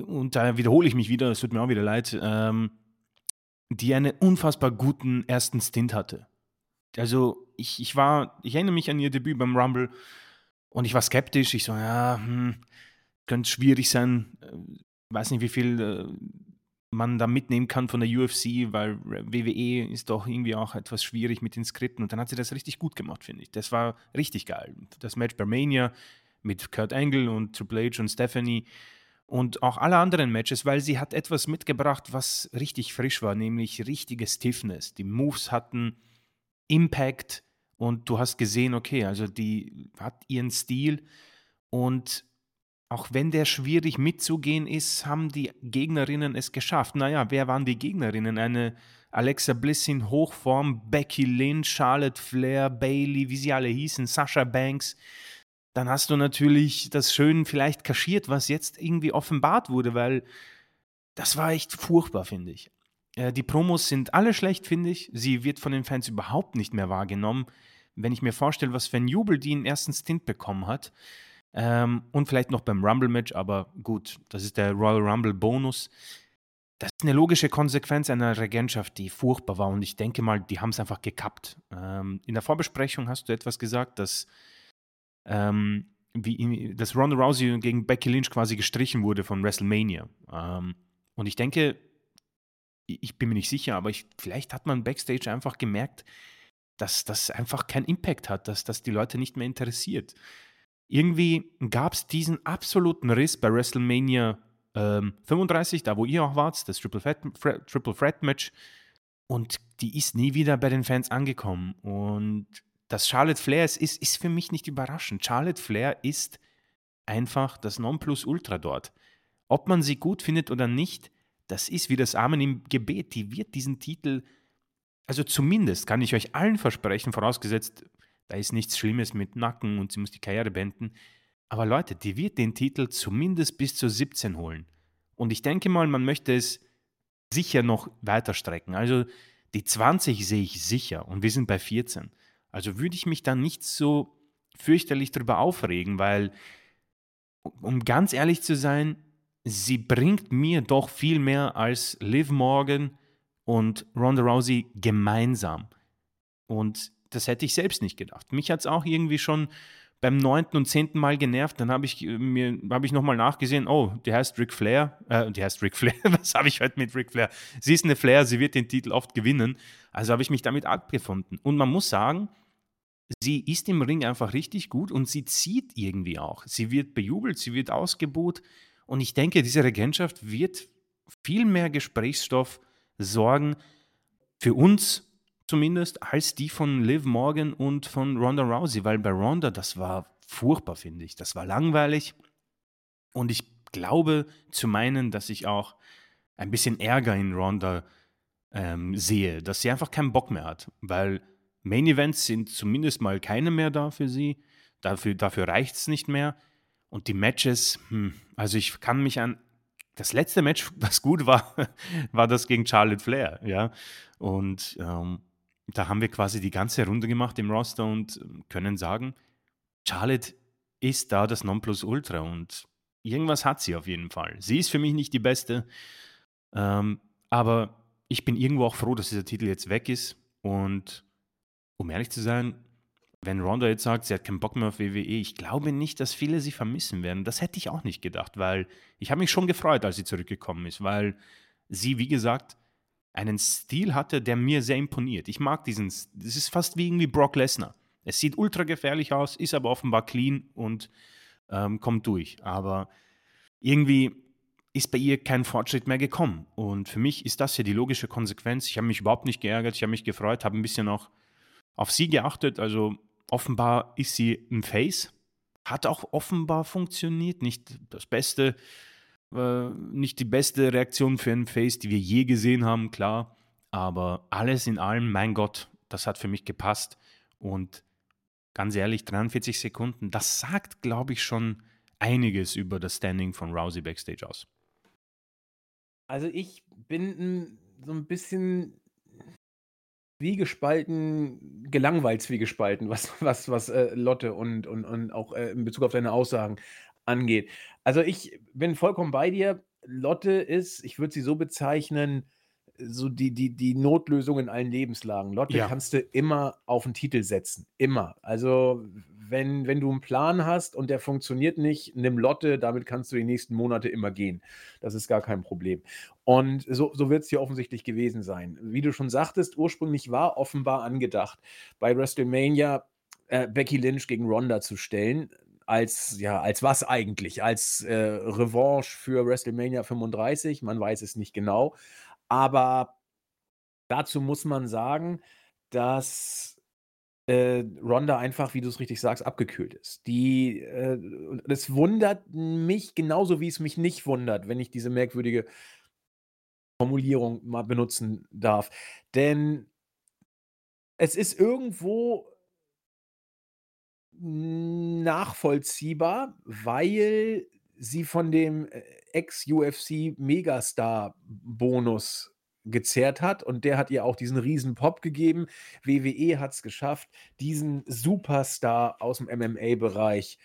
und da wiederhole ich mich wieder, es tut mir auch wieder leid, ähm, die einen unfassbar guten ersten Stint hatte. Also ich, ich war, ich erinnere mich an ihr Debüt beim Rumble und ich war skeptisch. Ich so, ja, hm, könnte schwierig sein. Äh, weiß nicht, wie viel äh, man da mitnehmen kann von der UFC, weil WWE ist doch irgendwie auch etwas schwierig mit den Skripten. Und dann hat sie das richtig gut gemacht, finde ich. Das war richtig geil. Das Match bei Mania mit Kurt Angle und Triple H und Stephanie und auch alle anderen Matches, weil sie hat etwas mitgebracht, was richtig frisch war, nämlich richtige Stiffness. Die Moves hatten Impact und du hast gesehen, okay, also die hat ihren Stil und auch wenn der schwierig mitzugehen ist, haben die Gegnerinnen es geschafft. Naja, wer waren die Gegnerinnen? Eine Alexa Bliss in Hochform, Becky Lynch, Charlotte Flair, Bailey, wie sie alle hießen, Sasha Banks dann hast du natürlich das schön vielleicht kaschiert, was jetzt irgendwie offenbart wurde, weil das war echt furchtbar, finde ich. Äh, die Promos sind alle schlecht, finde ich. Sie wird von den Fans überhaupt nicht mehr wahrgenommen. Wenn ich mir vorstelle, was für ein Jubel die im ersten Stint bekommen hat. Ähm, und vielleicht noch beim Rumble-Match, aber gut, das ist der Royal Rumble-Bonus. Das ist eine logische Konsequenz einer Regentschaft, die furchtbar war. Und ich denke mal, die haben es einfach gekappt. Ähm, in der Vorbesprechung hast du etwas gesagt, dass ähm, wie, dass Ronda Rousey gegen Becky Lynch quasi gestrichen wurde von WrestleMania. Ähm, und ich denke, ich bin mir nicht sicher, aber ich, vielleicht hat man backstage einfach gemerkt, dass das einfach keinen Impact hat, dass das die Leute nicht mehr interessiert. Irgendwie gab es diesen absoluten Riss bei WrestleMania ähm, 35, da wo ihr auch wart, das Triple Threat, Triple Threat Match. Und die ist nie wieder bei den Fans angekommen. Und dass Charlotte Flair ist, ist, ist für mich nicht überraschend. Charlotte Flair ist einfach das Nonplusultra dort. Ob man sie gut findet oder nicht, das ist wie das Amen im Gebet. Die wird diesen Titel, also zumindest kann ich euch allen versprechen, vorausgesetzt, da ist nichts Schlimmes mit Nacken und sie muss die Karriere beenden. Aber Leute, die wird den Titel zumindest bis zu 17 holen. Und ich denke mal, man möchte es sicher noch weiter strecken. Also die 20 sehe ich sicher und wir sind bei 14. Also würde ich mich dann nicht so fürchterlich darüber aufregen, weil, um ganz ehrlich zu sein, sie bringt mir doch viel mehr als Liv Morgan und Ronda Rousey gemeinsam. Und das hätte ich selbst nicht gedacht. Mich hat es auch irgendwie schon beim neunten und zehnten Mal genervt. Dann habe ich äh, mir habe ich nochmal nachgesehen, oh, die heißt Ric Flair. Äh, die heißt Ric Flair. Was habe ich heute mit Ric Flair? Sie ist eine Flair, sie wird den Titel oft gewinnen. Also habe ich mich damit abgefunden. Und man muss sagen, sie ist im Ring einfach richtig gut und sie zieht irgendwie auch. Sie wird bejubelt, sie wird ausgebuht. Und ich denke, diese Regentschaft wird viel mehr Gesprächsstoff sorgen für uns zumindest als die von Liv Morgan und von Ronda Rousey, weil bei Ronda, das war furchtbar, finde ich. Das war langweilig. Und ich glaube zu meinen, dass ich auch ein bisschen Ärger in Ronda ähm, sehe, dass sie einfach keinen Bock mehr hat, weil Main Events sind zumindest mal keine mehr da für sie. Dafür, dafür reicht es nicht mehr. Und die Matches, hm, also ich kann mich an das letzte Match, das gut war, war das gegen Charlotte Flair, ja. Und ähm, da haben wir quasi die ganze Runde gemacht im Roster und ähm, können sagen, Charlotte ist da das Nonplusultra und irgendwas hat sie auf jeden Fall. Sie ist für mich nicht die beste, ähm, aber ich bin irgendwo auch froh, dass dieser Titel jetzt weg ist und um ehrlich zu sein, wenn Ronda jetzt sagt, sie hat keinen Bock mehr auf WWE, ich glaube nicht, dass viele sie vermissen werden. Das hätte ich auch nicht gedacht, weil ich habe mich schon gefreut, als sie zurückgekommen ist, weil sie, wie gesagt, einen Stil hatte, der mir sehr imponiert. Ich mag diesen, das ist fast wie irgendwie Brock Lesnar. Es sieht ultra gefährlich aus, ist aber offenbar clean und ähm, kommt durch. Aber irgendwie ist bei ihr kein Fortschritt mehr gekommen. Und für mich ist das ja die logische Konsequenz. Ich habe mich überhaupt nicht geärgert, ich habe mich gefreut, habe ein bisschen auch auf sie geachtet. Also offenbar ist sie ein Face. Hat auch offenbar funktioniert. Nicht das Beste äh, nicht die beste Reaktion für einen Face, die wir je gesehen haben, klar. Aber alles in allem, mein Gott, das hat für mich gepasst. Und ganz ehrlich, 43 Sekunden, das sagt, glaube ich, schon einiges über das Standing von Rousey backstage aus. Also ich bin so ein bisschen wie gespalten, gelangweilt wie gespalten, was, was, was äh, Lotte und, und, und auch äh, in Bezug auf deine Aussagen angeht. Also, ich bin vollkommen bei dir. Lotte ist, ich würde sie so bezeichnen, so die die die Notlösung in allen Lebenslagen. Lotte Ja. kannst du immer auf den Titel setzen, immer. Also, wenn wenn du einen Plan hast und der funktioniert nicht, nimm Lotte, damit kannst du die nächsten Monate immer gehen. Das ist gar kein Problem. Und so so es hier offensichtlich gewesen sein. Wie du schon sagtest, ursprünglich war offenbar angedacht, bei WrestleMania, äh, Becky Lynch gegen Ronda zu stellen als, ja, als was eigentlich? Als äh, Revanche für WrestleMania 35? Man weiß es nicht genau. Aber dazu muss man sagen, dass äh, Ronda einfach, wie du es richtig sagst, abgekühlt ist. Die, äh, es wundert mich genauso, wie es mich nicht wundert, wenn ich diese merkwürdige Formulierung mal benutzen darf. Denn es ist irgendwo Nachvollziehbar, weil sie von dem, äh, Ex-UFC-Megastar-Bonus gezehrt hat und der hat ihr auch diesen riesen Pop gegeben. WWE hat es geschafft, diesen Superstar aus dem MMA-Bereich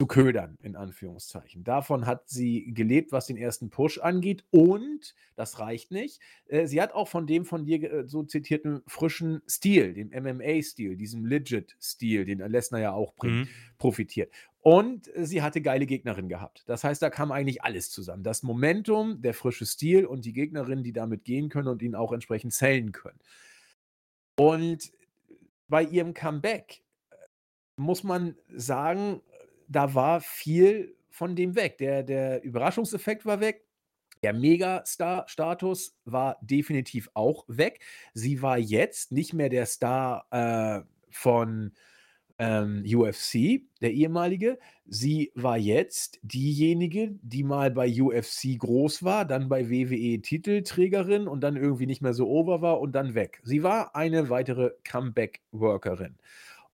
zu ködern, in Anführungszeichen. Davon hat sie gelebt, was den ersten Push angeht. Und, das reicht nicht, äh, sie hat auch von dem von dir äh, so zitierten frischen Stil, dem MMA-Stil, diesem Legit-Stil, den Lesnar ja auch bringt, Mhm. profitiert. Und äh, sie hatte geile Gegnerin gehabt. Das heißt, da kam eigentlich alles zusammen. Das Momentum, der frische Stil und die Gegnerinnen, die damit gehen können und ihn auch entsprechend zählen können. Und bei ihrem Comeback muss man sagen da war viel von dem weg. Der der Überraschungseffekt war weg. Der Megastar-Status war definitiv auch weg. Sie war jetzt nicht mehr der Star, äh, von, ähm, UFC, der ehemalige. Sie war jetzt diejenige, die mal bei UFC groß war, dann bei WWE Titelträgerin und dann irgendwie nicht mehr so over war und dann weg. Sie war eine weitere Comeback-Workerin.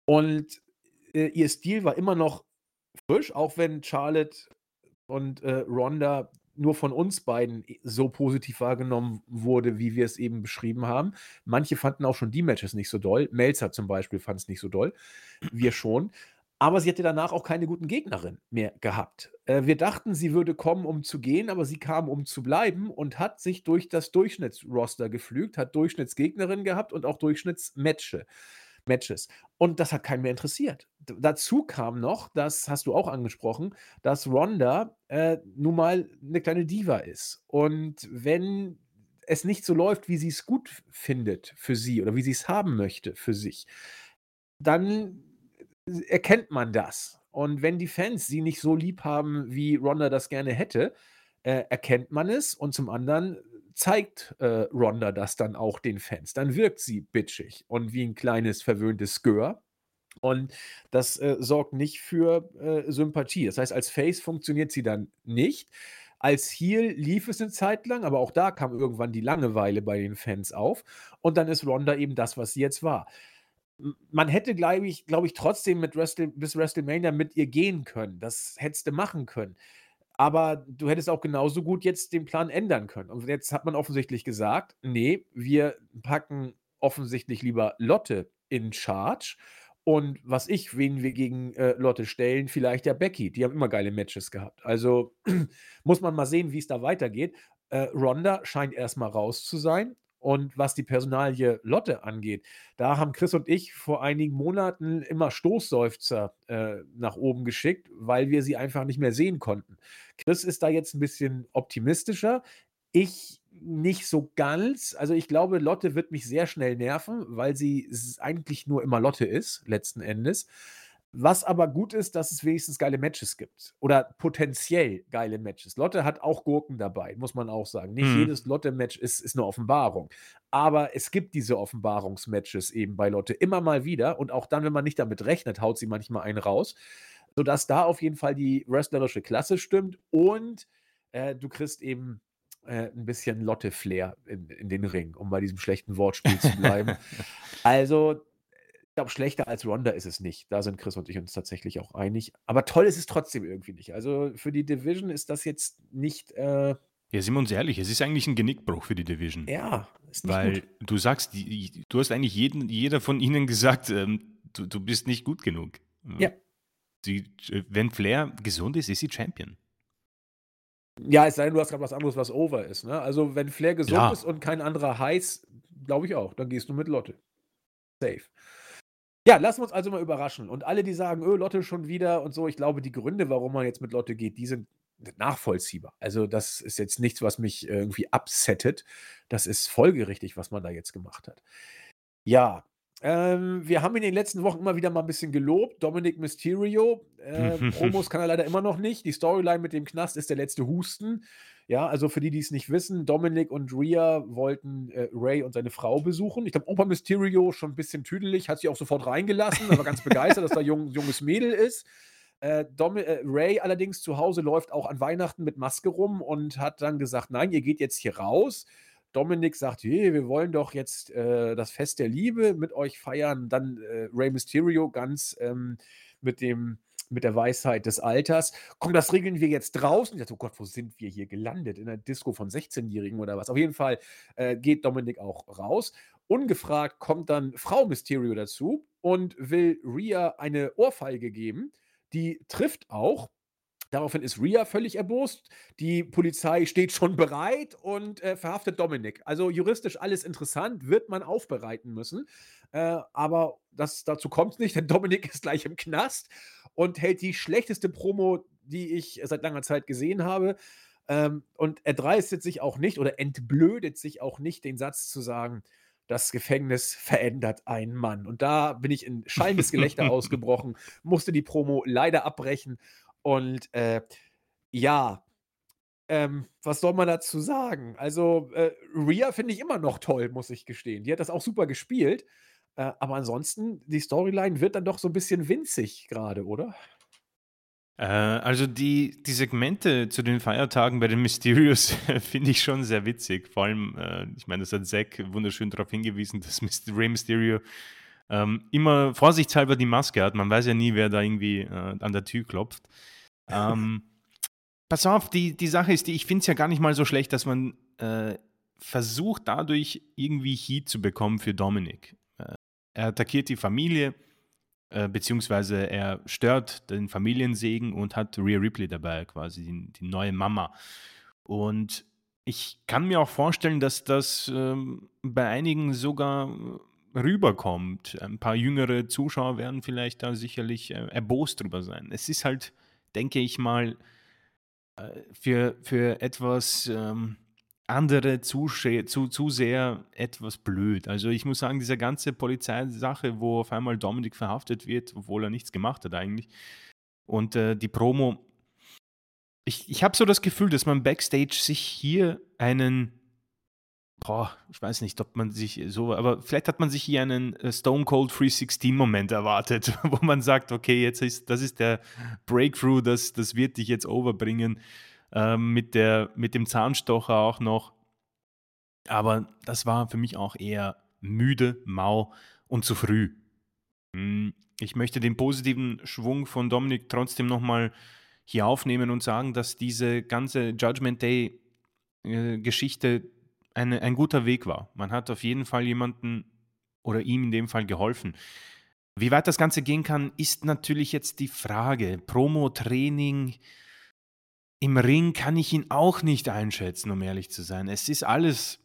Und, äh, ihr Stil war immer noch frisch, auch wenn Charlotte und, äh, Ronda nur von uns beiden so positiv wahrgenommen wurde, wie wir es eben beschrieben haben. Manche fanden auch schon die Matches nicht so doll. Melzer zum Beispiel fand es nicht so doll. Wir schon. Aber sie hatte danach auch keine guten Gegnerin mehr gehabt. Äh, wir dachten, sie würde kommen, um zu gehen, aber sie kam, um zu bleiben und hat sich durch das Durchschnittsroster geflügt, hat Durchschnittsgegnerinnen gehabt und auch Durchschnittsmatches. Matches. Und das hat keinen mehr interessiert. D dazu kam noch, das hast du auch angesprochen, dass Ronda, äh, nun mal 'ne kleine Diva ist. Und wenn es nicht so läuft, wie sie's gut f findet für sie oder wie sie's haben möchte für sich, dann erkennt man das. Und wenn die Fans sie nicht so lieb haben, wie Ronda das gerne hätte, äh, erkennt man es und zum anderen zeigt, äh, Ronda das dann auch den Fans. Dann wirkt sie bitchig und wie 'n kleines verwöhntes Gör. Und das, äh, sorgt nicht für, äh, Sympathie. Das heißt, als Face funktioniert sie dann nicht. Als Heel lief es 'ne Zeit lang, aber auch da kam irgendwann die Langeweile bei den Fans auf. Und dann ist Ronda eben das, was sie jetzt war. Man hätte, glaube ich glaube ich, trotzdem mit Wrestle bis WrestleMania mit ihr gehen können. Das hättest du machen können. Aber du hättest auch genauso gut jetzt den Plan ändern können. Und jetzt hat man offensichtlich gesagt: „Ne, wir packen offensichtlich lieber Lotte in charge.“ Und was ich wen wir gegen, äh, Lotte stellen, vielleicht ja Becky. Die haben immer geile Matches gehabt. Also, muss man mal sehen, wie's da weitergeht. Äh, Ronda scheint erst mal raus zu sein. Und was die Personalie Lotte angeht, da haben Chris und ich vor einigen Monaten immer Stoßseufzer, äh, nach oben geschickt, weil wir sie einfach nicht mehr sehen konnten. Chris ist da jetzt 'n bisschen optimistischer. Ich nicht so ganz. Also, ich glaube, Lotte wird mich sehr schnell nerven, weil sie eigentlich nur immer Lotte ist, letzten Endes. Was aber gut ist, dass es wenigstens geile Matches gibt oder potenziell geile Matches. Lotte hat auch Gurken dabei, muss man auch sagen. Nicht Mhm. jedes Lotte-Match ist ist 'ne Offenbarung. Aber es gibt diese Offenbarungs-Matches eben bei Lotte immer mal wieder und auch dann, wenn man nicht damit rechnet, haut sie manchmal einen raus, sodass da auf jeden Fall die wrestlerische Klasse stimmt und, äh, du kriegst eben, äh, 'n bisschen Lotte-Flair in in den Ring, um bei diesem schlechten Wortspiel zu bleiben. Also, ich glaube, schlechter als Ronda ist es nicht. Da sind Chris und ich uns tatsächlich auch einig. Aber toll ist es trotzdem irgendwie nicht. Also, für die Division ist das jetzt nicht, äh Ja, sind wir uns ehrlich, es ist eigentlich 'n Genickbruch für die Division. Ja, ist nicht Weil gut. du sagst, die du hast eigentlich jeden jeder von ihnen gesagt, ähm: „Du du bist nicht gut genug.“ Ja. Sie äh, wenn Flair gesund ist, ist sie Champion. Ja, es sei denn, du hast grad was anderes, was over ist, ne? Also, wenn Flair gesund Ja. ist und kein anderer heiß, glaube ich auch, dann gehst du mit Lotte. Safe. Ja, lassen wir uns also mal überraschen. Und alle, die sagen: „Öh, Lotte schon wieder“ und so, ich glaube, die Gründe, warum man jetzt mit Lotte geht, die sind nachvollziehbar. Also, das ist jetzt nichts, was mich irgendwie upsettet. Das ist folgerichtig, was man da jetzt gemacht hat. Ja, ähm, wir haben in den letzten Wochen immer wieder mal 'n bisschen gelobt. Dominic Mysterio, äh, Promos kann er leider immer noch nicht. Die Storyline mit dem Knast ist der letzte Husten. Ja, also für die, die's nicht wissen, Dominic und Rhea wollten, äh, Rey und seine Frau besuchen. Ich glaube, Opa Mysterio schon 'n bisschen tüdelig, hat sie auch sofort reingelassen, er war ganz begeistert, dass da jung junges Mädel ist. Äh, äh, Rey allerdings zu Hause läuft auch an Weihnachten mit Maske rum und hat dann gesagt: „Nein, ihr geht jetzt hier raus.“ Dominic sagt: „Ne, wir wollen doch jetzt, äh, das Fest der Liebe mit euch feiern.“ Dann, äh, Rey Mysterio ganz, ähm, mit dem mit der Weisheit des Alters: „Komm, das regeln wir jetzt draußen.“ Ich dachte: „Oh Gott, wo sind wir hier gelandet? In 'ner Disco von Sechzehnjährigen oder was?“ Auf jeden Fall, äh, geht Dominic auch raus. Ungefragt kommt dann Frau Mysterio dazu und will Rhea eine Ohrfeige geben. Die trifft auch. Daraufhin ist Rhea völlig erbost. Die Polizei steht schon bereit und, äh, verhaftet Dominic. Also, juristisch alles interessant, wird man aufbereiten müssen. Äh, aber das dazu kommt's nicht, denn Dominic ist gleich im Knast und hält die schlechteste Promo, die ich seit langer Zeit gesehen habe. Ähm, und er dreistet sich auch nicht oder entblödet sich auch nicht, den Satz zu sagen: „Das Gefängnis verändert einen Mann.“ Und da bin ich in schallendes Gelächter ausgebrochen, musste die Promo leider abbrechen und, äh, ja, ähm, was soll man dazu sagen? Also, äh, Rhea finde ich immer noch toll, muss ich gestehen. Die hat das auch super gespielt. Äh, aber ansonsten, die Storyline wird dann doch so 'n bisschen winzig grade, oder? Äh, also die die Segmente zu den Feiertagen bei den Mysterios finde ich schon sehr witzig. Vor allem, äh, ich meine, das hat Zack wunderschön darauf hingewiesen, dass Rey Mysterio, ähm, immer vorsichtshalber die Maske hat. Man weiß ja nie, wer da irgendwie, äh, an der Tür klopft. Ähm, pass auf, die die Sache ist die, ich finde es ja gar nicht mal so schlecht, dass man, äh, versucht, dadurch irgendwie Heat zu bekommen für Dominic. Äh, er attackiert die Familie, äh, beziehungsweise er stört den Familiensegen und hat Rhea Ripley dabei, quasi die die neue Mama. Und ich kann mir auch vorstellen, dass das, ähm, bei einigen sogar rüberkommt. Ein paar jüngere Zuschauer werden vielleicht da sicherlich äh, erbost drüber sein. Es ist halt, denke ich mal, äh, für, für etwas ähm, andere Zusche zu, sehr etwas blöd. Also ich muss sagen, diese ganze Polizeisache, wo auf einmal Dominik verhaftet wird, obwohl er nichts gemacht hat eigentlich, und äh, die Promo, ich, ich habe so das Gefühl, dass man backstage sich hier einen boah, ich weiß nicht, ob man sich so, aber vielleicht hat man sich hier einen äh, Stone Cold 316 Moment erwartet, wo man sagt, okay, jetzt ist, das ist der Breakthrough, das, das wird dich jetzt overbringen, ähm, mit, der, mit dem Zahnstocher auch noch. Aber das war für mich auch eher müde, mau und zu früh. Hm, ich möchte den positiven Schwung von Dominik trotzdem nochmal hier aufnehmen und sagen, dass diese ganze Judgment Day äh, eine, ein guter Weg war. Man hat auf jeden Fall jemanden oder ihm in dem Fall geholfen. Wie weit das Ganze gehen kann, ist natürlich jetzt die Frage. Promo-Training im Ring kann ich ihn auch nicht einschätzen, um ehrlich zu sein. Es ist alles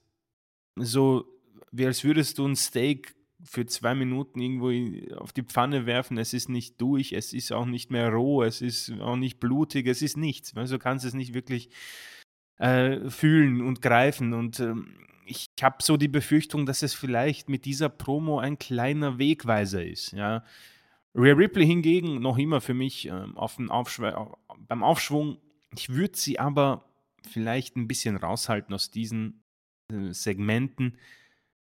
so, wie als würdest du ein Steak für zwei Minuten irgendwo auf die Pfanne werfen. Es ist nicht durch, es ist auch nicht mehr roh, es ist auch nicht blutig, es ist nichts. Also kannst es nicht wirklich äh, fühlen und greifen. Und ähm, ich habe so die Befürchtung, dass es vielleicht mit dieser Promo ein kleiner Wegweiser ist. Ja. Rhea Ripley hingegen noch immer für mich ähm, auf Aufschw beim Aufschwung. Ich würde sie aber vielleicht ein bisschen raushalten aus diesen äh, Segmenten.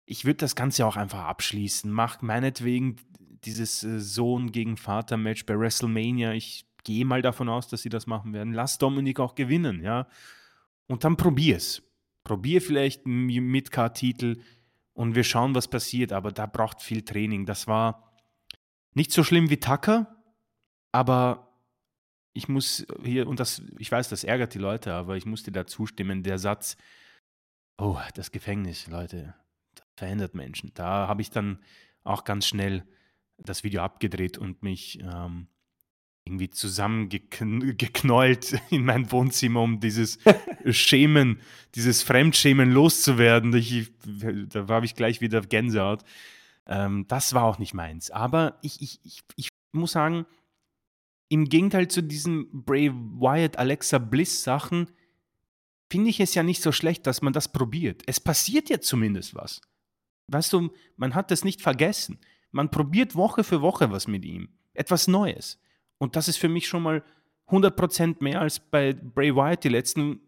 Ich würde das Ganze auch einfach abschließen. Mach meinetwegen dieses äh, Sohn gegen Vater Match bei WrestleMania. Ich gehe mal davon aus, dass sie das machen werden. Lass Dominik auch gewinnen, ja. Und dann probier's. Probier vielleicht einen Midcard-Titel und wir schauen, was passiert. Aber da braucht viel Training. Das war nicht so schlimm wie Tucker, aber ich muss hier, und das, ich weiß, das ärgert die Leute, aber ich muss dir da zustimmen, der Satz, oh, das Gefängnis, Leute, das verändert Menschen. Da habe ich dann auch ganz schnell das Video abgedreht und mich ähm, irgendwie zusammengeknäult in mein Wohnzimmer, um dieses Schämen, dieses Fremdschämen loszuwerden. Ich, da habe ich gleich wieder Gänsehaut. Ähm, das war auch nicht meins. Aber ich, ich, ich, ich muss sagen, im Gegenteil zu diesen Brave Wyatt, Alexa Bliss Sachen, finde ich es ja nicht so schlecht, dass man das probiert. Es passiert ja zumindest was. Weißt du, man hat das nicht vergessen. Man probiert Woche für Woche was mit ihm. Etwas Neues. Und das ist für mich schon mal 100% mehr als bei Bray Wyatt die letzten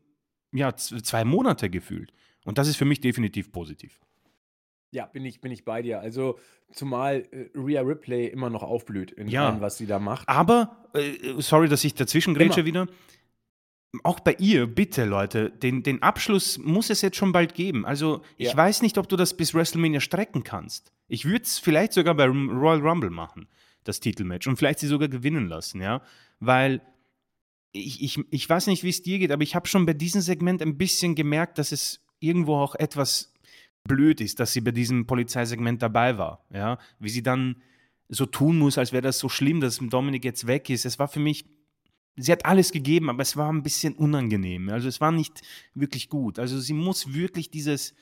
ja, zwei Monate gefühlt. Und das ist für mich definitiv positiv. Ja, bin ich, bin ich bei dir. Also, zumal äh, Rhea Ripley immer noch aufblüht in ja. allem, was sie da macht. Aber, äh, sorry, dass ich dazwischen grätsche wieder. Auch bei ihr, bitte, Leute, den, den Abschluss muss es jetzt schon bald geben. Also, ich ja. weiß nicht, ob du das bis WrestleMania strecken kannst. Ich würde es vielleicht sogar bei Royal Rumble machen das Titelmatch und vielleicht sie sogar gewinnen lassen, ja, weil ich, ich, ich weiß nicht, wie es dir geht, aber ich habe schon bei diesem Segment ein bisschen gemerkt, dass es irgendwo auch etwas blöd ist, dass sie bei diesem Polizeisegment dabei war, ja, wie sie dann so tun muss, als wäre das so schlimm, dass Dominik jetzt weg ist. Es war für mich, sie hat alles gegeben, aber es war ein bisschen unangenehm. Also es war nicht wirklich gut. Also sie muss wirklich dieses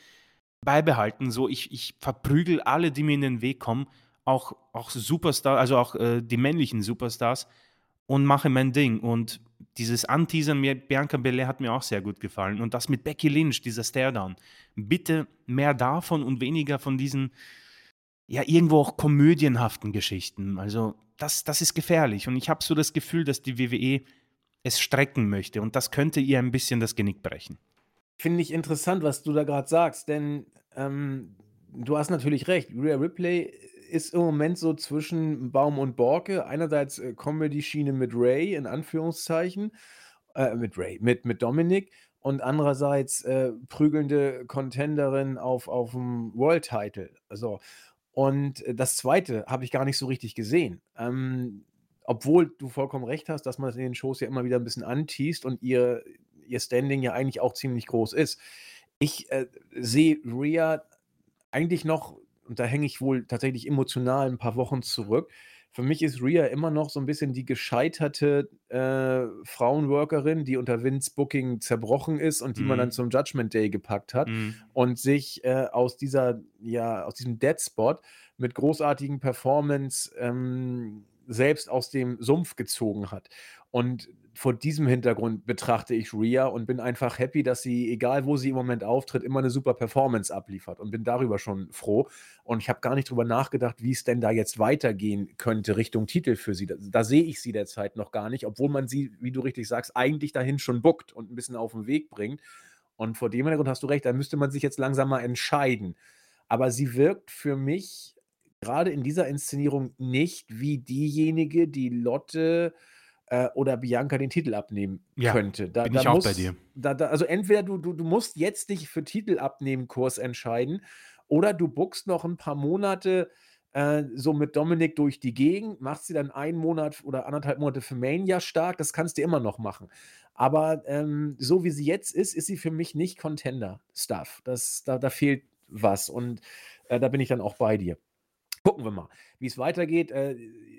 beibehalten, so ich, ich verprügel alle, die mir in den Weg kommen auch, auch Superstar, also auch äh, die männlichen Superstars und mache mein Ding. Und dieses Anteasern mit Bianca Belair hat mir auch sehr gut gefallen. Und das mit Becky Lynch, dieser Stare-Down. Bitte mehr davon und weniger von diesen, ja, irgendwo auch komödienhaften Geschichten. Also, das, das ist gefährlich. Und ich habe so das Gefühl, dass die WWE es strecken möchte. Und das könnte ihr ein bisschen das Genick brechen. Finde ich interessant, was du da gerade sagst, denn ähm, du hast natürlich recht. Rhea Ripley ist im Moment so zwischen Baum und Borke. Einerseits äh, Comedy-Schiene mit Ray, in Anführungszeichen, äh, mit Ray, mit, mit Dominik und andererseits äh, prügelnde Contenderin auf, auf dem World-Title. So. Und äh, das zweite habe ich gar nicht so richtig gesehen. Ähm, obwohl du vollkommen recht hast, dass man das in den Shows ja immer wieder ein bisschen anteast und ihr, ihr Standing ja eigentlich auch ziemlich groß ist. Ich äh, sehe Rhea eigentlich noch und da hänge ich wohl tatsächlich emotional ein paar Wochen zurück, Für mich ist Rhea immer noch so ein bisschen die gescheiterte, äh, Frauenworkerin, die unter Vince Booking zerbrochen ist und die man dann Mhm. zum Judgment Day gepackt hat Mhm. und sich, äh, aus dieser ja, aus diesem Dead Spot mit großartigen Performance, ähm, selbst aus dem Sumpf gezogen hat. Und vor diesem Hintergrund betrachte ich Rhea und bin einfach happy, dass sie, egal wo sie im Moment auftritt, immer 'ne super Performance abliefert und bin darüber schon froh. Und ich habe gar nicht drüber nachgedacht, wie es denn da jetzt weitergehen könnte Richtung Titel für sie. Da da sehe ich sie derzeit noch gar nicht, obwohl man sie, wie du richtig sagst, eigentlich dahin schon bookt und 'n bisschen auf 'n Weg bringt. Und vor dem Hintergrund hast du recht, da müsste man sich jetzt langsam mal entscheiden. Aber sie wirkt für mich grade in dieser Inszenierung nicht wie diejenige, die Lotte, äh, oder Bianca den Titel abnehmen Ja, könnte. Da bin da ich auch bei muss dir. da da also entweder du du du musst jetzt dich für Titel-Abnehmen-Kurs entscheiden oder du bookst noch 'n paar Monate, äh, so mit Dominik durch die Gegend, machst sie dann 1 Monat oder 1 1/2 Monate für Mania stark, das kannst du immer noch machen. Aber, ähm, so wie sie jetzt ist, ist sie für mich nicht Contender-Stuff. Das da da fehlt was und, äh, da bin ich dann auch bei dir. Gucken wir mal, wie's weitergeht. Äh,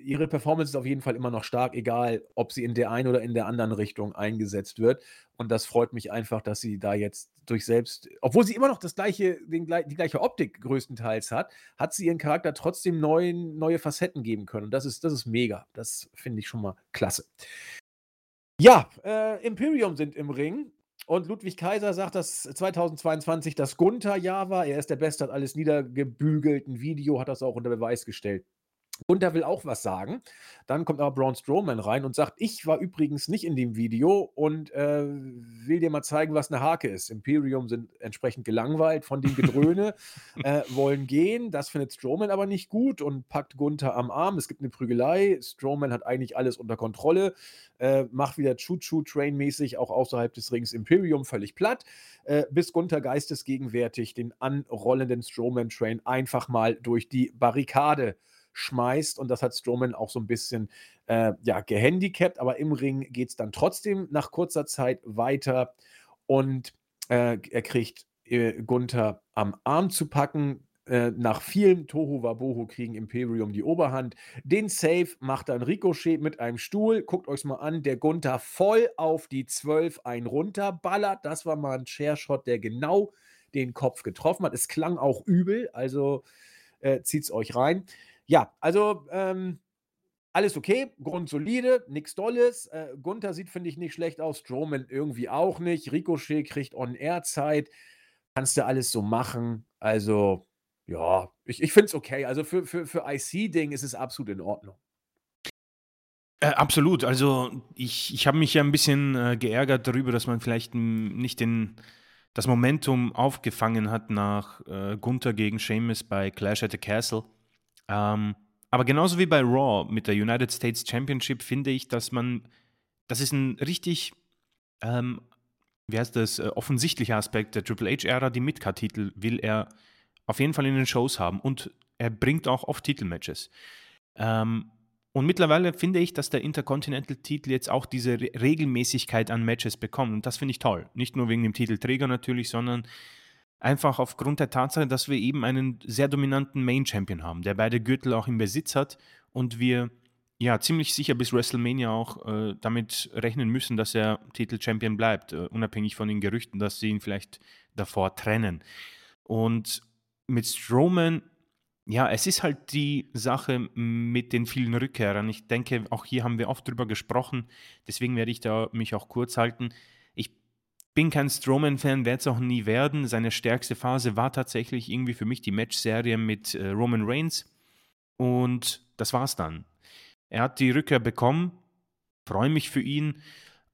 ihre Performance ist auf jeden Fall immer noch stark, egal ob sie in der einen oder in der anderen Richtung eingesetzt wird. Und das freut mich einfach, dass sie da jetzt durch selbst obwohl sie immer noch das gleiche den die gleiche Optik größtenteils hat, hat sie ihren Charakter trotzdem neuen neue Facetten geben können. Und das ist das ist mega. Das finde ich schon mal klasse. Ja, äh, Imperium sind im Ring und Ludwig Kaiser sagt, dass 2022 das Gunther-Jahr war. Er ist der Beste, hat alles niedergebügelt. 'N Video hat das auch unter Beweis gestellt. Gunther will auch was sagen. Dann kommt aber Braun Strowman rein und sagt: „Ich war übrigens nicht in dem Video und, äh, will dir mal zeigen, was 'ne Hake ist.“ Imperium sind entsprechend gelangweilt von dem Gedröhne, äh, wollen gehen. Das findet Strowman aber nicht gut und packt Gunther am Arm. Es gibt 'ne Prügelei. Strowman hat eigentlich alles unter Kontrolle, äh, macht wieder Choo-Choo-Train-mäßig auch außerhalb des Rings Imperium völlig platt, äh, bis Gunther geistesgegenwärtig den anrollenden Strowman-Train einfach mal durch die Barrikade schmeißt. Und das hat Strowman auch so 'n bisschen, äh, ja, gehandicapt, aber im Ring geht's dann trotzdem nach kurzer Zeit weiter und, äh, er kriegt, äh, Gunther am Arm zu packen. Äh, nach vielem Tohuwabohu kriegen Imperium die Oberhand. Den Save macht dann Ricochet mit einem Stuhl. Guckt euch's mal an, der Gunther voll auf die 12 einen runterballert. Das war mal 'n Chairshot, der genau den Kopf getroffen hat. Es klang auch übel, also, äh, zieht's euch rein. Ja, also, ähm, alles okay, grundsolide, nix Dolles. Äh, Gunther sieht, finde ich, nicht schlecht aus, Strowman irgendwie auch nicht. Ricochet kriegt On-Air-Zeit. Kannst du alles so machen. Also, ja, ich ich finde es okay. Also, für für für IC-Ding ist es absolut in Ordnung. Äh, absolut. Also, ich ich habe mich ja 'n bisschen, äh, geärgert darüber, dass man vielleicht, nicht den das Momentum aufgefangen hat nach, äh, Gunther gegen Sheamus bei Clash at the Castle. Ähm, aber genauso wie bei Raw mit der United States Championship finde ich, dass man das ist 'n richtig, ähm, wie heißt das, äh, offensichtlicher Aspekt der Triple H-Ära. Die Mid-Card-Titel will er auf jeden Fall in den Shows haben und er bringt auch oft Titelmatches. Ähm, und mittlerweile finde ich, dass der Intercontinental-Titel jetzt auch diese Re Regelmäßigkeit an Matches bekommt und das finde ich toll. Nicht nur wegen dem Titelträger natürlich, sondern einfach aufgrund der Tatsache, dass wir eben einen sehr dominanten Main-Champion haben, der beide Gürtel auch im Besitz hat und wir, ja, ziemlich sicher bis WrestleMania auch, äh, damit rechnen müssen, dass er Titel-Champion bleibt, äh, unabhängig von den Gerüchten, dass sie ihn vielleicht davor trennen. Und mit Strowman, ja, es ist halt die Sache mit den vielen Rückkehrern. Ich denke, auch hier haben wir oft drüber gesprochen, deswegen werde ich da mich auch kurz halten. Bin kein Strowman-Fan, werde es auch nie werden. Seine stärkste Phase war tatsächlich irgendwie für mich die Matchserie mit, äh, Roman Reigns und das war's dann. Er hat die Rückkehr bekommen, freue mich für ihn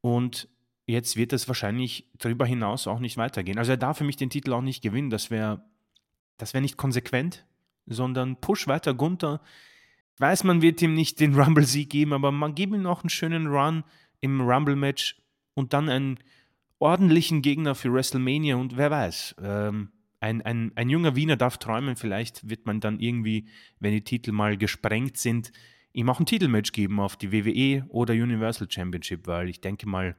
und jetzt wird es wahrscheinlich darüber hinaus auch nicht weitergehen. Also, er darf für mich den Titel auch nicht gewinnen. Das wäre das wäre nicht konsequent, sondern push weiter Gunther. Ich weiß, man wird ihm nicht den Rumble-Sieg geben, aber man gib ihm noch 'n schönen Run im Rumble-Match und dann einen ordentlichen Gegner für WrestleMania und wer weiß, ähm, ein ein ein junger Wiener darf träumen. Vielleicht wird man dann irgendwie, wenn die Titel mal gesprengt sind, ihm auch 'n Titelmatch geben auf die WWE oder Universal Championship, weil ich denke mal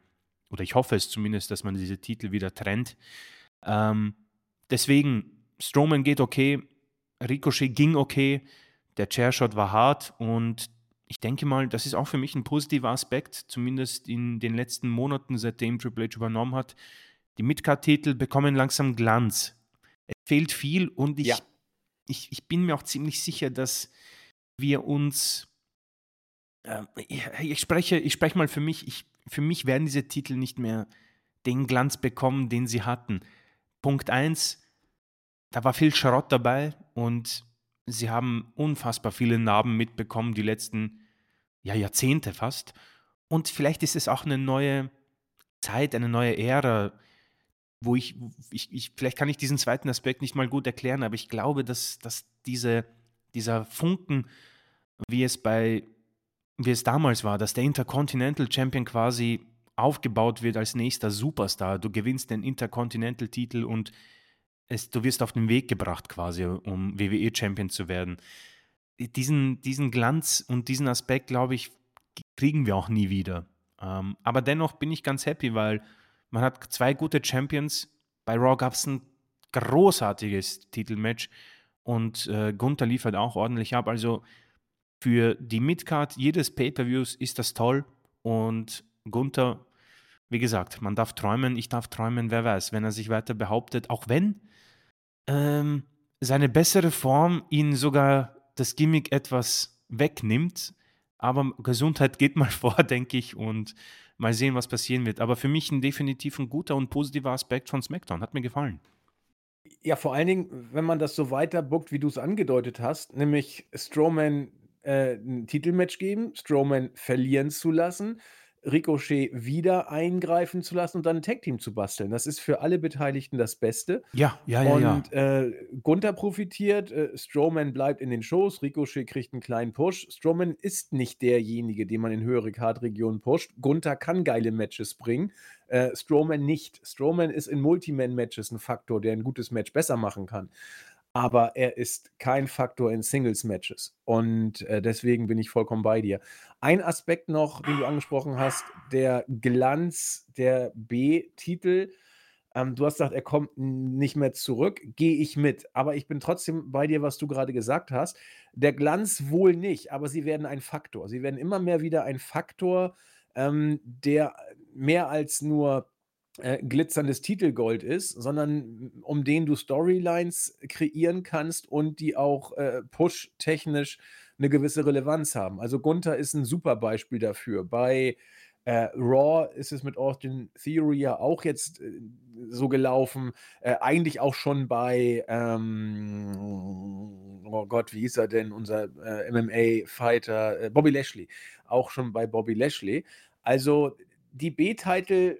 oder ich hoffe es zumindest, dass man diese Titel wieder trennt. Ähm, deswegen, Strowman geht okay, Ricochet ging okay, der Chairshot war hart und ich denke mal, das ist auch für mich ein positiver Aspekt, zumindest in den letzten Monaten, seitdem Triple H übernommen hat. Die Midcard-Titel bekommen langsam Glanz. Es fehlt viel und ich, Ja. ich, ich bin mir auch ziemlich sicher, dass wir uns. ähm, ich, ich, spreche, ich spreche mal für mich, ich, für mich werden diese Titel nicht mehr den Glanz bekommen, den sie hatten. Punkt 1, da war viel Schrott dabei und sie haben unfassbar viele Narben mitbekommen, die letzten ja, Jahrzehnte fast. Und vielleicht ist es auch eine neue Zeit, eine neue Ära, wo ich, ich, ich vielleicht kann ich diesen zweiten Aspekt nicht mal gut erklären, aber ich glaube, dass, dass diese, dieser Funken, wie es bei, wie es damals war, dass der Intercontinental Champion quasi aufgebaut wird als nächster Superstar. Du gewinnst den Intercontinental-Titel und es, du wirst auf den Weg gebracht quasi, um WWE-Champion zu werden. Diesen, diesen Glanz und diesen Aspekt, glaube ich, kriegen wir auch nie wieder. Ähm, aber dennoch bin ich ganz happy, weil man hat zwei gute Champions. Bei Raw gab es ein großartiges Titelmatch und äh, Gunther liefert auch ordentlich ab. Also für die Midcard jedes Pay-Per-Views ist das toll und Gunther, wie gesagt, man darf träumen, ich darf träumen, wer weiß, wenn er sich weiter behauptet, auch wenn ähm, seine bessere Form ihn sogar das Gimmick etwas wegnimmt. Aber Gesundheit geht mal vor, denke ich, und mal sehen, was passieren wird. Aber für mich ein definitiv ein guter und positiver Aspekt von SmackDown. Hat mir gefallen. Ja, vor allen Dingen, wenn man das so weiter bookt, wie du es angedeutet hast, nämlich Strowman äh, ein Titelmatch geben, Strowman verlieren zu lassen, Ricochet wieder eingreifen zu lassen und dann ein Tag-Team zu basteln. Das ist für alle Beteiligten das Beste. Ja, ja, ja, ja. Und äh, Gunther profitiert, äh, Strowman bleibt in den Shows, Ricochet kriegt einen kleinen Push. Strowman ist nicht derjenige, den man in höhere Card-Regionen pusht. Gunther kann geile Matches bringen, äh, Strowman nicht. Strowman ist in Multiman-Matches ein Faktor, der ein gutes Match besser machen kann. Aber er ist kein Faktor in Singles-Matches. Und äh, deswegen bin ich vollkommen bei dir. Ein Aspekt noch, den du angesprochen hast, der Glanz der B-Titel. Ähm, du hast gesagt, er kommt nicht mehr zurück. Gehe ich mit. Aber ich bin trotzdem bei dir, was du gerade gesagt hast. Der Glanz wohl nicht, aber sie werden ein Faktor. Sie werden immer mehr wieder ein Faktor, ähm, der mehr als nur äh, glitzerndes Titelgold ist, sondern um den du Storylines kreieren kannst und die auch äh, push-technisch eine gewisse Relevanz haben. Also Gunther ist ein super Beispiel dafür. Bei äh, Raw ist es mit Austin Theory ja auch jetzt äh, so gelaufen. Äh, eigentlich auch schon bei, ähm, oh Gott, wie hieß er denn, unser MMA-Fighter, Bobby Lashley. Auch schon bei Bobby Lashley. Also die B-Titel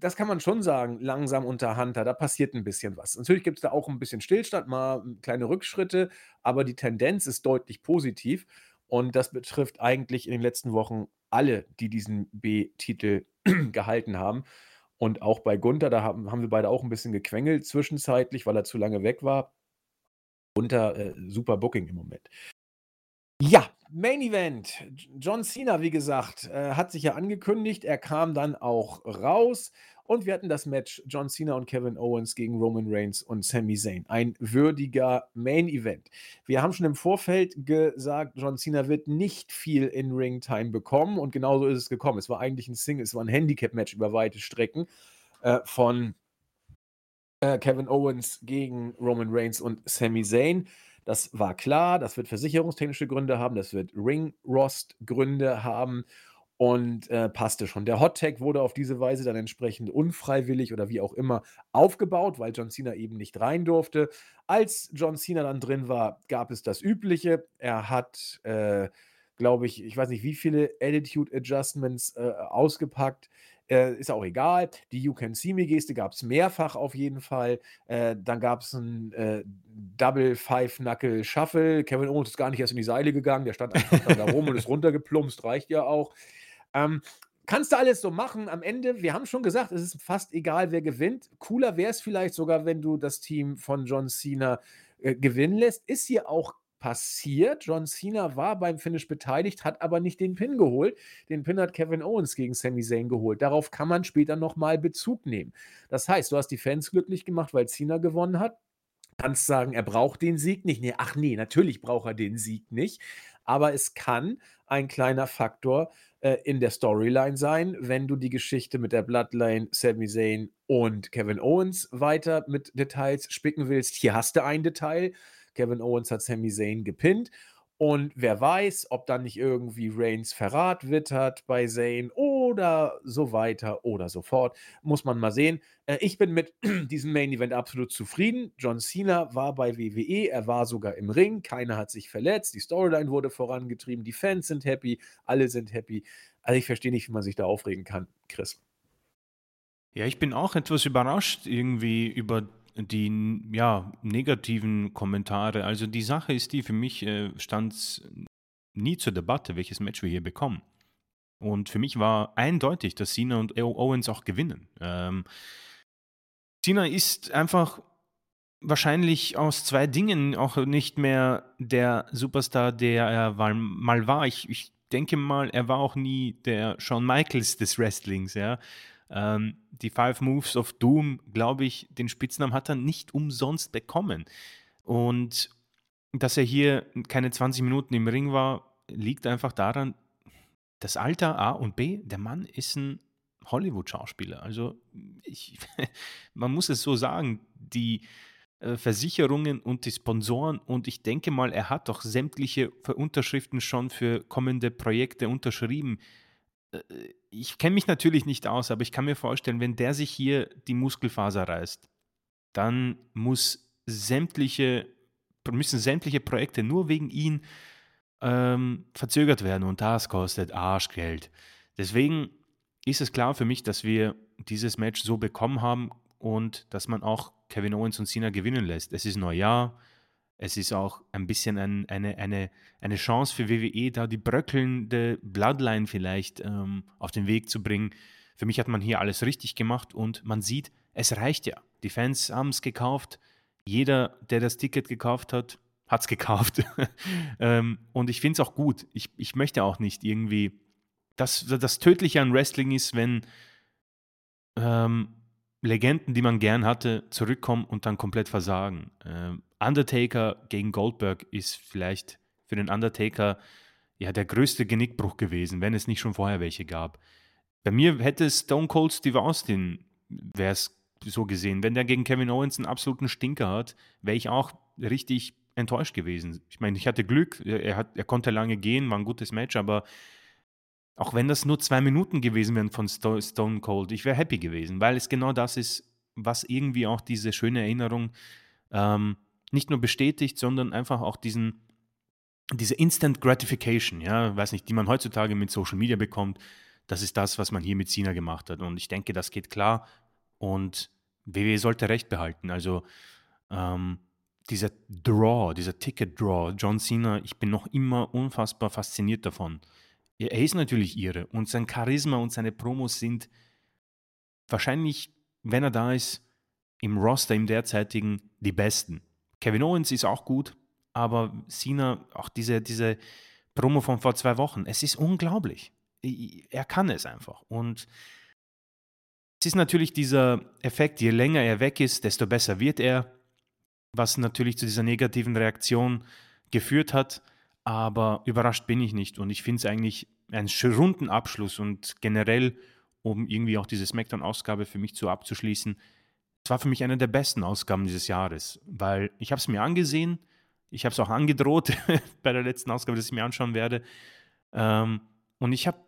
das kann man schon sagen, langsam unter Hunter, da passiert ein bisschen was. Natürlich gibt es da auch ein bisschen Stillstand, mal kleine Rückschritte, aber die Tendenz ist deutlich positiv und das betrifft eigentlich in den letzten Wochen alle, die diesen B-Titel gehalten haben. Und auch bei Gunther, da haben, haben wir beide auch ein bisschen gequengelt zwischenzeitlich, weil er zu lange weg war. Gunther, äh, super Booking im Moment. Ja, Main Event. John Cena, wie gesagt, äh, hat sich ja angekündigt. Er kam dann auch raus und wir hatten das Match John Cena und Kevin Owens gegen Roman Reigns und Sami Zayn. Ein würdiger Main Event. Wir haben schon im Vorfeld gesagt, John Cena wird nicht viel in Ring Time bekommen und genauso ist es gekommen. Es war eigentlich ein Single, es war ein Handicap-Match über weite Strecken äh, von äh, Kevin Owens gegen Roman Reigns und Sami Zayn. Das war klar, das wird versicherungstechnische Gründe haben, das wird Ring-Rost-Gründe haben und äh, passte schon. Der Hot Tag wurde auf diese Weise dann entsprechend unfreiwillig oder wie auch immer aufgebaut, weil John Cena eben nicht rein durfte. Als John Cena dann drin war, gab es das Übliche. Er hat, äh, glaube ich, ich weiß nicht, wie viele Attitude Adjustments äh, ausgepackt. Äh, ist auch egal. Die You Can See Me-Geste gab es mehrfach auf jeden Fall. Äh, dann gab es ein äh, Double Five Knuckle Shuffle. Kevin Owens ist gar nicht erst in die Seile gegangen. Der stand einfach da rum und ist runtergeplumpst. Reicht ja auch. Ähm, kannst du alles so machen. Am Ende, wir haben schon gesagt, es ist fast egal, wer gewinnt. Cooler wäre es vielleicht sogar, wenn du das Team von John Cena äh, gewinnen lässt. Ist hier auch passiert. John Cena war beim Finish beteiligt, hat aber nicht den Pin geholt. Den Pin hat Kevin Owens gegen Sami Zayn geholt. Darauf kann man später nochmal Bezug nehmen. Das heißt, du hast die Fans glücklich gemacht, weil Cena gewonnen hat. Kannst sagen, er braucht den Sieg nicht. Nee, ach nee, natürlich braucht er den Sieg nicht. Aber es kann ein kleiner Faktor äh, in der Storyline sein, wenn du die Geschichte mit der Bloodline, Sami Zayn und Kevin Owens weiter mit Details spicken willst. Hier hast du ein Detail. Kevin Owens hat Sami Zayn gepinnt und wer weiß, ob dann nicht irgendwie Reigns Verrat wittert bei Zayn oder so weiter oder so fort. Muss man mal sehen. Äh, ich bin mit diesem Main Event absolut zufrieden. John Cena war bei WWE, er war sogar im Ring, keiner hat sich verletzt, die Storyline wurde vorangetrieben, die Fans sind happy, alle sind happy. Also ich verstehe nicht, wie man sich da aufregen kann, Chris. Ja, ich bin auch etwas überrascht irgendwie über die ja, negativen Kommentare. Also die Sache ist die, für mich äh, stand es nie zur Debatte, welches Match wir hier bekommen. Und für mich war eindeutig, dass Cena und Owens auch gewinnen. Ähm, Cena ist einfach wahrscheinlich aus zwei Dingen auch nicht mehr der Superstar, der er mal war. Ich, ich denke mal, er war auch nie der Shawn Michaels des Wrestlings, ja. Ähm, die Five Moves of Doom, glaube ich, den Spitznamen hat er nicht umsonst bekommen. Und dass er hier keine 20 Minuten im Ring war, liegt einfach daran, das Alter A und B, der Mann ist ein Hollywood-Schauspieler. Also ich, man muss es so sagen, die äh, Versicherungen und die Sponsoren und ich denke mal, er hat doch sämtliche Unterschriften schon für kommende Projekte unterschrieben. Ich kenne mich natürlich nicht aus, aber ich kann mir vorstellen, wenn der sich hier die Muskelfaser reißt, dann muss sämtliche, müssen sämtliche Projekte nur wegen ihn ähm, verzögert werden und das kostet Arschgeld. Deswegen ist es klar für mich, dass wir dieses Match so bekommen haben und dass man auch Kevin Owens und Cena gewinnen lässt. Es ist Neujahr, es ist auch ein bisschen ein, eine, eine, eine Chance für WWE, da die bröckelnde Bloodline vielleicht ähm, auf den Weg zu bringen. Für mich hat man hier alles richtig gemacht und man sieht, es reicht ja. Die Fans haben es gekauft. Jeder, der das Ticket gekauft hat, hat es gekauft. ähm, und ich finde es auch gut. Ich, ich möchte auch nicht irgendwie. Das, das Tödliche an Wrestling ist, wenn ähm, Legenden, die man gern hatte, zurückkommen und dann komplett versagen. Ähm, Undertaker gegen Goldberg ist vielleicht für den Undertaker ja der größte Genickbruch gewesen, wenn es nicht schon vorher welche gab. Bei mir hätte Stone Cold Steve Austin, wäre es so gesehen, wenn der gegen Kevin Owens einen absoluten Stinker hat, wäre ich auch richtig enttäuscht gewesen. Ich meine, ich hatte Glück, er, hat, er konnte lange gehen, war ein gutes Match, aber auch wenn das nur zwei Minuten gewesen wären von Stone Cold, ich wäre happy gewesen, weil es genau das ist, was irgendwie auch diese schöne Erinnerung ähm, nicht nur bestätigt, sondern einfach auch diesen, diese Instant Gratification, ja, weiß nicht, die man heutzutage mit Social Media bekommt, das ist das, was man hier mit Sina gemacht hat. Und ich denke, das geht klar. Und WWE sollte Recht behalten. Also ähm, dieser Draw, dieser Ticket-Draw, John Cena, ich bin noch immer unfassbar fasziniert davon. Er ist natürlich ihre und sein Charisma und seine Promos sind wahrscheinlich, wenn er da ist, im Roster, im derzeitigen, die besten. Kevin Owens ist auch gut, aber Cena, auch diese, diese Promo von vor zwei Wochen, es ist unglaublich. Er kann es einfach. Und es ist natürlich dieser Effekt, je länger er weg ist, desto besser wird er, was natürlich zu dieser negativen Reaktion geführt hat. Aber überrascht bin ich nicht und ich finde es eigentlich einen runden Abschluss und generell, um irgendwie auch diese Smackdown-Ausgabe für mich zu abzuschließen, es war für mich eine der besten Ausgaben dieses Jahres, weil ich habe es mir angesehen, ich habe es auch angedroht bei der letzten Ausgabe, dass ich mir anschauen werde. Ähm, und ich habe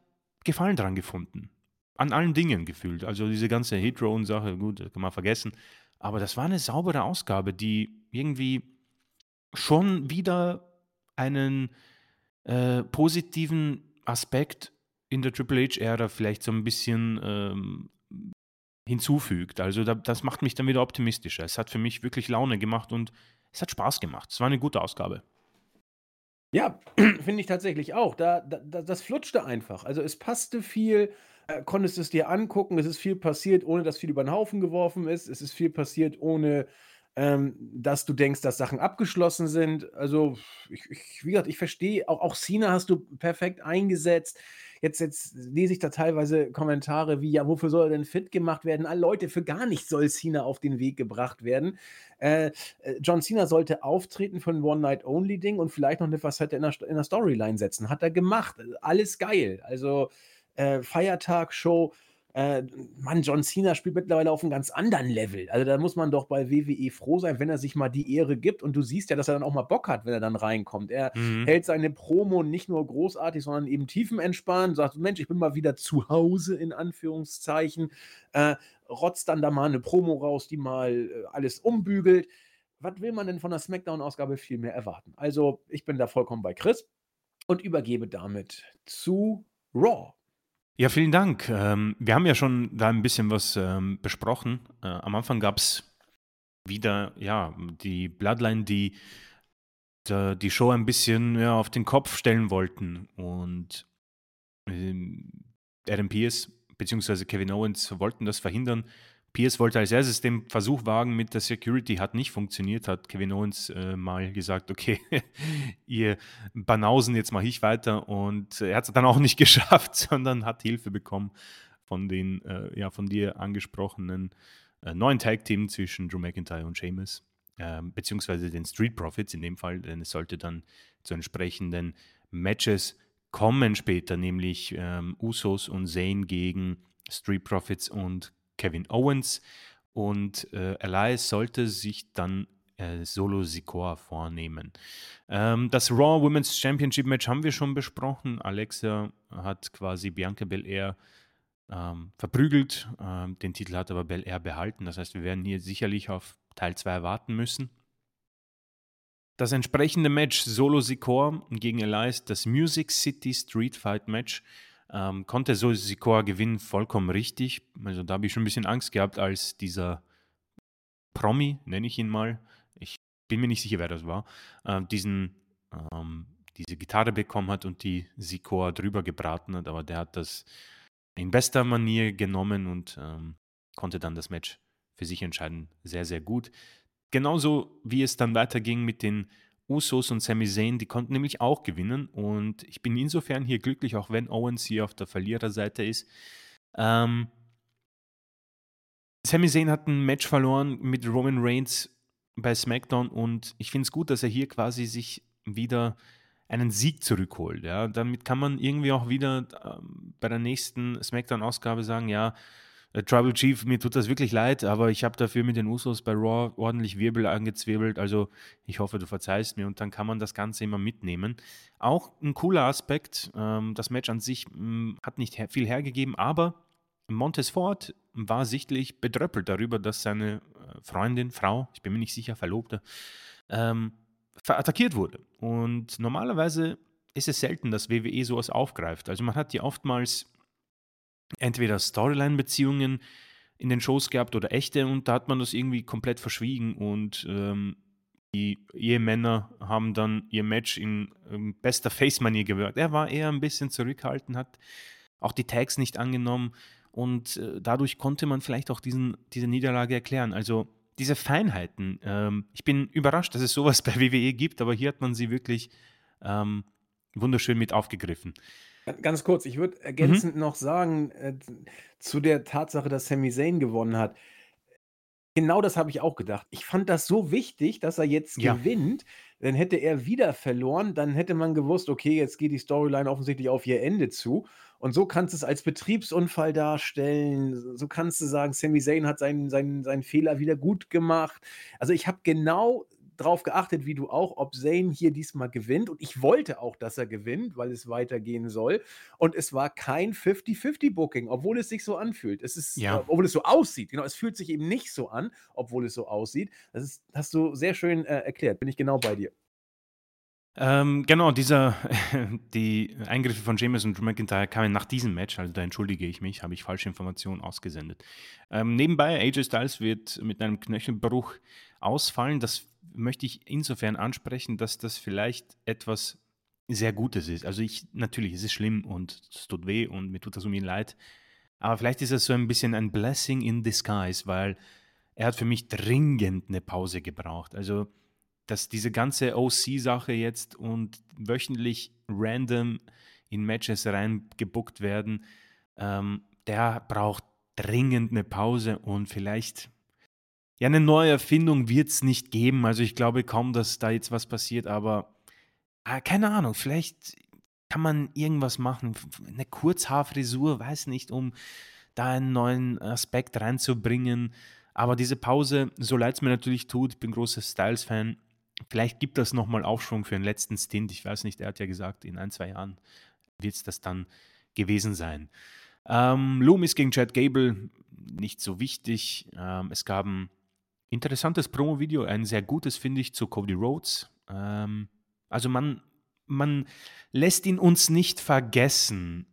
Gefallen daran gefunden. An allen Dingen gefühlt. Also diese ganze Hit-Drone-Sache, gut, das kann man vergessen. Aber das war eine saubere Ausgabe, die irgendwie schon wieder einen äh, positiven Aspekt in der Triple H-Ära vielleicht so ein bisschen ähm, hinzufügt. Also da, das macht mich dann wieder optimistischer. Es hat für mich wirklich Laune gemacht und es hat Spaß gemacht. Es war eine gute Ausgabe. Ja, finde ich tatsächlich auch. Da, da, das flutschte einfach. Also es passte viel, äh, konntest es dir angucken, es ist viel passiert, ohne dass viel über den Haufen geworfen ist. Es ist viel passiert, ohne ähm, dass du denkst, dass Sachen abgeschlossen sind. Also, ich ich wie gesagt, ich verstehe auch auch Cena hast du perfekt eingesetzt. Jetzt jetzt lese ich da teilweise Kommentare wie: „Ja, wofür soll er denn fit gemacht werden?“ Ah, Leute, für gar nichts soll Cena auf den Weg gebracht werden. Äh, äh, John Cena sollte auftreten für 'n One-Night-Only-Ding und vielleicht noch 'ne Facette in der in der Storyline setzen. Hat er gemacht. Alles geil. Also, äh, Feiertagsshow äh, Mann, John Cena spielt mittlerweile auf 'nem ganz anderen Level. Also, da muss man doch bei WWE froh sein, wenn er sich mal die Ehre gibt und du siehst ja, dass er dann auch mal Bock hat, wenn er dann reinkommt. Er Mhm. hält seine Promo nicht nur großartig, sondern eben tiefenentspannt, sagt: „Mensch, ich bin mal wieder zu Hause“, in Anführungszeichen, äh, rotzt dann da mal 'ne Promo raus, die mal, äh, alles umbügelt. Was will man denn von 'ner SmackDown-Ausgabe viel mehr erwarten? Also, ich bin da vollkommen bei Chris und übergebe damit zu Raw. Ja, vielen Dank. Ähm, wir haben ja schon da ein bisschen was, ähm, besprochen. Äh, am Anfang gab's wieder, ja, die Bloodline, die da die Show ein bisschen, ja, auf den Kopf stellen wollten und, ähm, Adam Pearce beziehungsweise Kevin Owens wollten das verhindern. Pearce wollte als Erstes den Versuch wagen mit der Security, hat nicht funktioniert, hat Kevin Owens, äh, mal gesagt: „Okay, ihr Banausen, jetzt mache ich weiter.“ Und er hat's dann auch nicht geschafft, sondern hat Hilfe bekommen von den, äh, ja, von dir angesprochenen, äh, neuen Tag-Team zwischen Drew McIntyre und Sheamus, ähm, beziehungsweise den Street Profits in dem Fall, denn es sollte dann zu entsprechenden Matches kommen später, nämlich, ähm, Usos und Zayn gegen Street Profits und Kevin Owens. Und, äh, Elias sollte sich dann, äh, Solo Sikoa vornehmen. Ähm, das Raw Women's Championship Match haben wir schon besprochen. Alexa hat quasi Bianca Belair, ähm, verprügelt. Ähm, den Titel hat aber Belair behalten. Das heißt, wir werden hier sicherlich auf Teil 2 warten müssen. Das entsprechende Match Solo Sikoa gegen Elias, das Music City Street Fight Match, ähm, konnte Solo Sikoa gewinnen, vollkommen richtig. Also, da habe ich schon 'n bisschen Angst gehabt, als dieser Promi, nenne ich ihn mal, ich bin mir nicht sicher, wer das war, äh, diesen ähm, diese Gitarre bekommen hat und die Sikoa drüber gebraten hat, aber der hat das in bester Manier genommen und, ähm, konnte dann das Match für sich entscheiden. Sehr, sehr gut. Genauso wie es dann weiterging mit den Usos und Sami Zayn, die konnten nämlich auch gewinnen und ich bin insofern hier glücklich, auch wenn Owens hier auf der Verliererseite ist. Ähm Sami Zayn hat 'n Match verloren mit Roman Reigns bei SmackDown und ich finde es gut, dass er hier quasi sich wieder einen Sieg zurückholt, ja? Damit kann man irgendwie auch wieder, ähm, bei der nächsten SmackDown-Ausgabe sagen: „Ja, Tribal Chief, mir tut das wirklich leid, aber ich habe dafür mit den Usos bei Raw ordentlich Wirbel angezwirbelt. Also, ich hoffe, du verzeihst mir.“ Und dann kann man das Ganze immer mitnehmen. Auch 'n cooler Aspekt, ähm, das Match an sich, hm, hat nicht viel hergegeben, aber Montez Ford war sichtlich bedröppelt darüber, dass seine, äh, Freundin, Frau, ich bin mir nicht sicher, Verlobte, ähm, verattackiert wurde. Und normalerweise ist es selten, dass WWE so was aufgreift. Also, man hat ja oftmals entweder Storyline-Beziehungen in den Shows gehabt oder echte und da hat man das irgendwie komplett verschwiegen und, ähm, die Ehemänner haben dann ihr Match in, ähm, bester Face-Manier gewirkt. Er war eher 'n bisschen zurückhaltend, hat auch die Tags nicht angenommen und, äh, dadurch konnte man vielleicht auch diesen diese Niederlage erklären. Also, diese Feinheiten, ähm, ich bin überrascht, dass es so was bei WWE gibt, aber hier hat man sie wirklich, ähm, wunderschön mit aufgegriffen. Ga ganz kurz, ich würde Mhm. ergänzend noch sagen, äh, zu der Tatsache, dass Sami Zayn gewonnen hat. Genau das habe ich auch gedacht. Ich fand das so wichtig, dass er jetzt Ja. gewinnt, denn hätte er wieder verloren, dann hätte man gewusst: „Okay, jetzt geht die Storyline offensichtlich auf ihr Ende zu.“ Und so kannst du's als Betriebsunfall darstellen. So kannst du sagen, Sami Zayn hat seinen seinen seinen Fehler wieder gutgemacht. Also, ich habe genau drauf geachtet, wie du auch, ob Zayn hier diesmal gewinnt und ich wollte auch, dass er gewinnt, weil es weitergehen soll. Und es war kein Fifty-Fifty-Booking, obwohl es sich so anfühlt. Es ist Ja. obwohl es so aussieht. Genau, es fühlt sich eben nicht so an, obwohl es so aussieht. Das ist hast du sehr schön, äh, erklärt. Bin ich genau bei dir. Ähm, genau, dieser die Eingriffe von Sheamus und Drew McIntyre kamen nach diesem Match, also da entschuldige ich mich, habe ich falsche Informationen ausgesendet. Ähm, nebenbei, AJ Styles wird mit einem Knöchelbruch ausfallen. Das möchte ich insofern ansprechen, dass das vielleicht etwas sehr Gutes ist. Also, ich natürlich, es ist schlimm und es tut weh und mir tut das um ihn leid. Aber vielleicht ist es so ein bisschen ein Blessing in disguise, weil er hat für mich dringend eine Pause gebraucht. Also, dass diese ganze OC-Sache jetzt und wöchentlich random in Matches reingebuckt werden, ähm, der braucht dringend eine Pause und vielleicht ja, eine neue Erfindung wird es nicht geben. Also ich glaube kaum, dass da jetzt was passiert, aber ah, keine Ahnung, vielleicht kann man irgendwas machen. Eine Kurzhaarfrisur, weiß nicht, um da einen neuen Aspekt reinzubringen. Aber diese Pause, so leid es mir natürlich tut, ich bin großer Styles-Fan, vielleicht gibt das nochmal Aufschwung für den letzten Stint. Ich weiß nicht, er hat ja gesagt, in ein, zwei Jahren wird es das dann gewesen sein. Ähm, Loomis gegen Chad Gable, nicht so wichtig. Ähm, es gab ein interessantes Promo-Video, ein sehr gutes, finde ich, zu Cody Rhodes. Ähm, also man, man lässt ihn uns nicht vergessen.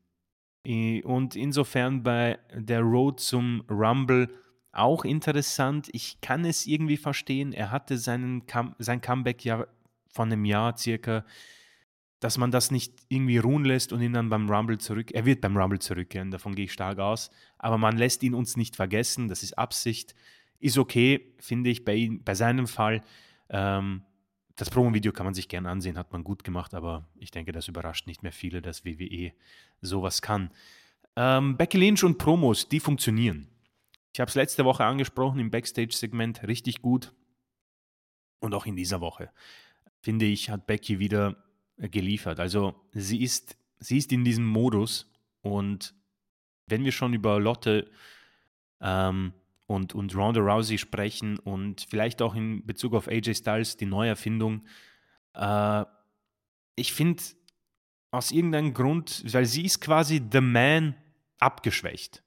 Und insofern bei der Road zum Rumble auch interessant. Ich kann es irgendwie verstehen. Er hatte seinen sein Comeback ja von einem Jahr circa, dass man das nicht irgendwie ruhen lässt und ihn dann beim Rumble zurück. Er wird beim Rumble zurückkehren, davon gehe ich stark aus. Aber man lässt ihn uns nicht vergessen. Das ist Absicht. Ist okay, finde ich, bei, bei seinem Fall. Ähm, das Promo-Video kann man sich gerne ansehen, hat man gut gemacht, aber ich denke, das überrascht nicht mehr viele, dass WWE sowas kann. Ähm, Becky Lynch und Promos, die funktionieren. Ich habe es letzte Woche angesprochen im Backstage-Segment, richtig gut. Und auch in dieser Woche, finde ich, hat Becky wieder geliefert. Also sie ist, sie ist in diesem Modus und wenn wir schon über Lotte ähm, und, und Ronda Rousey sprechen und vielleicht auch in Bezug auf AJ Styles die Neuerfindung. Äh, ich finde aus irgendeinem Grund, weil sie ist quasi The Man abgeschwächt.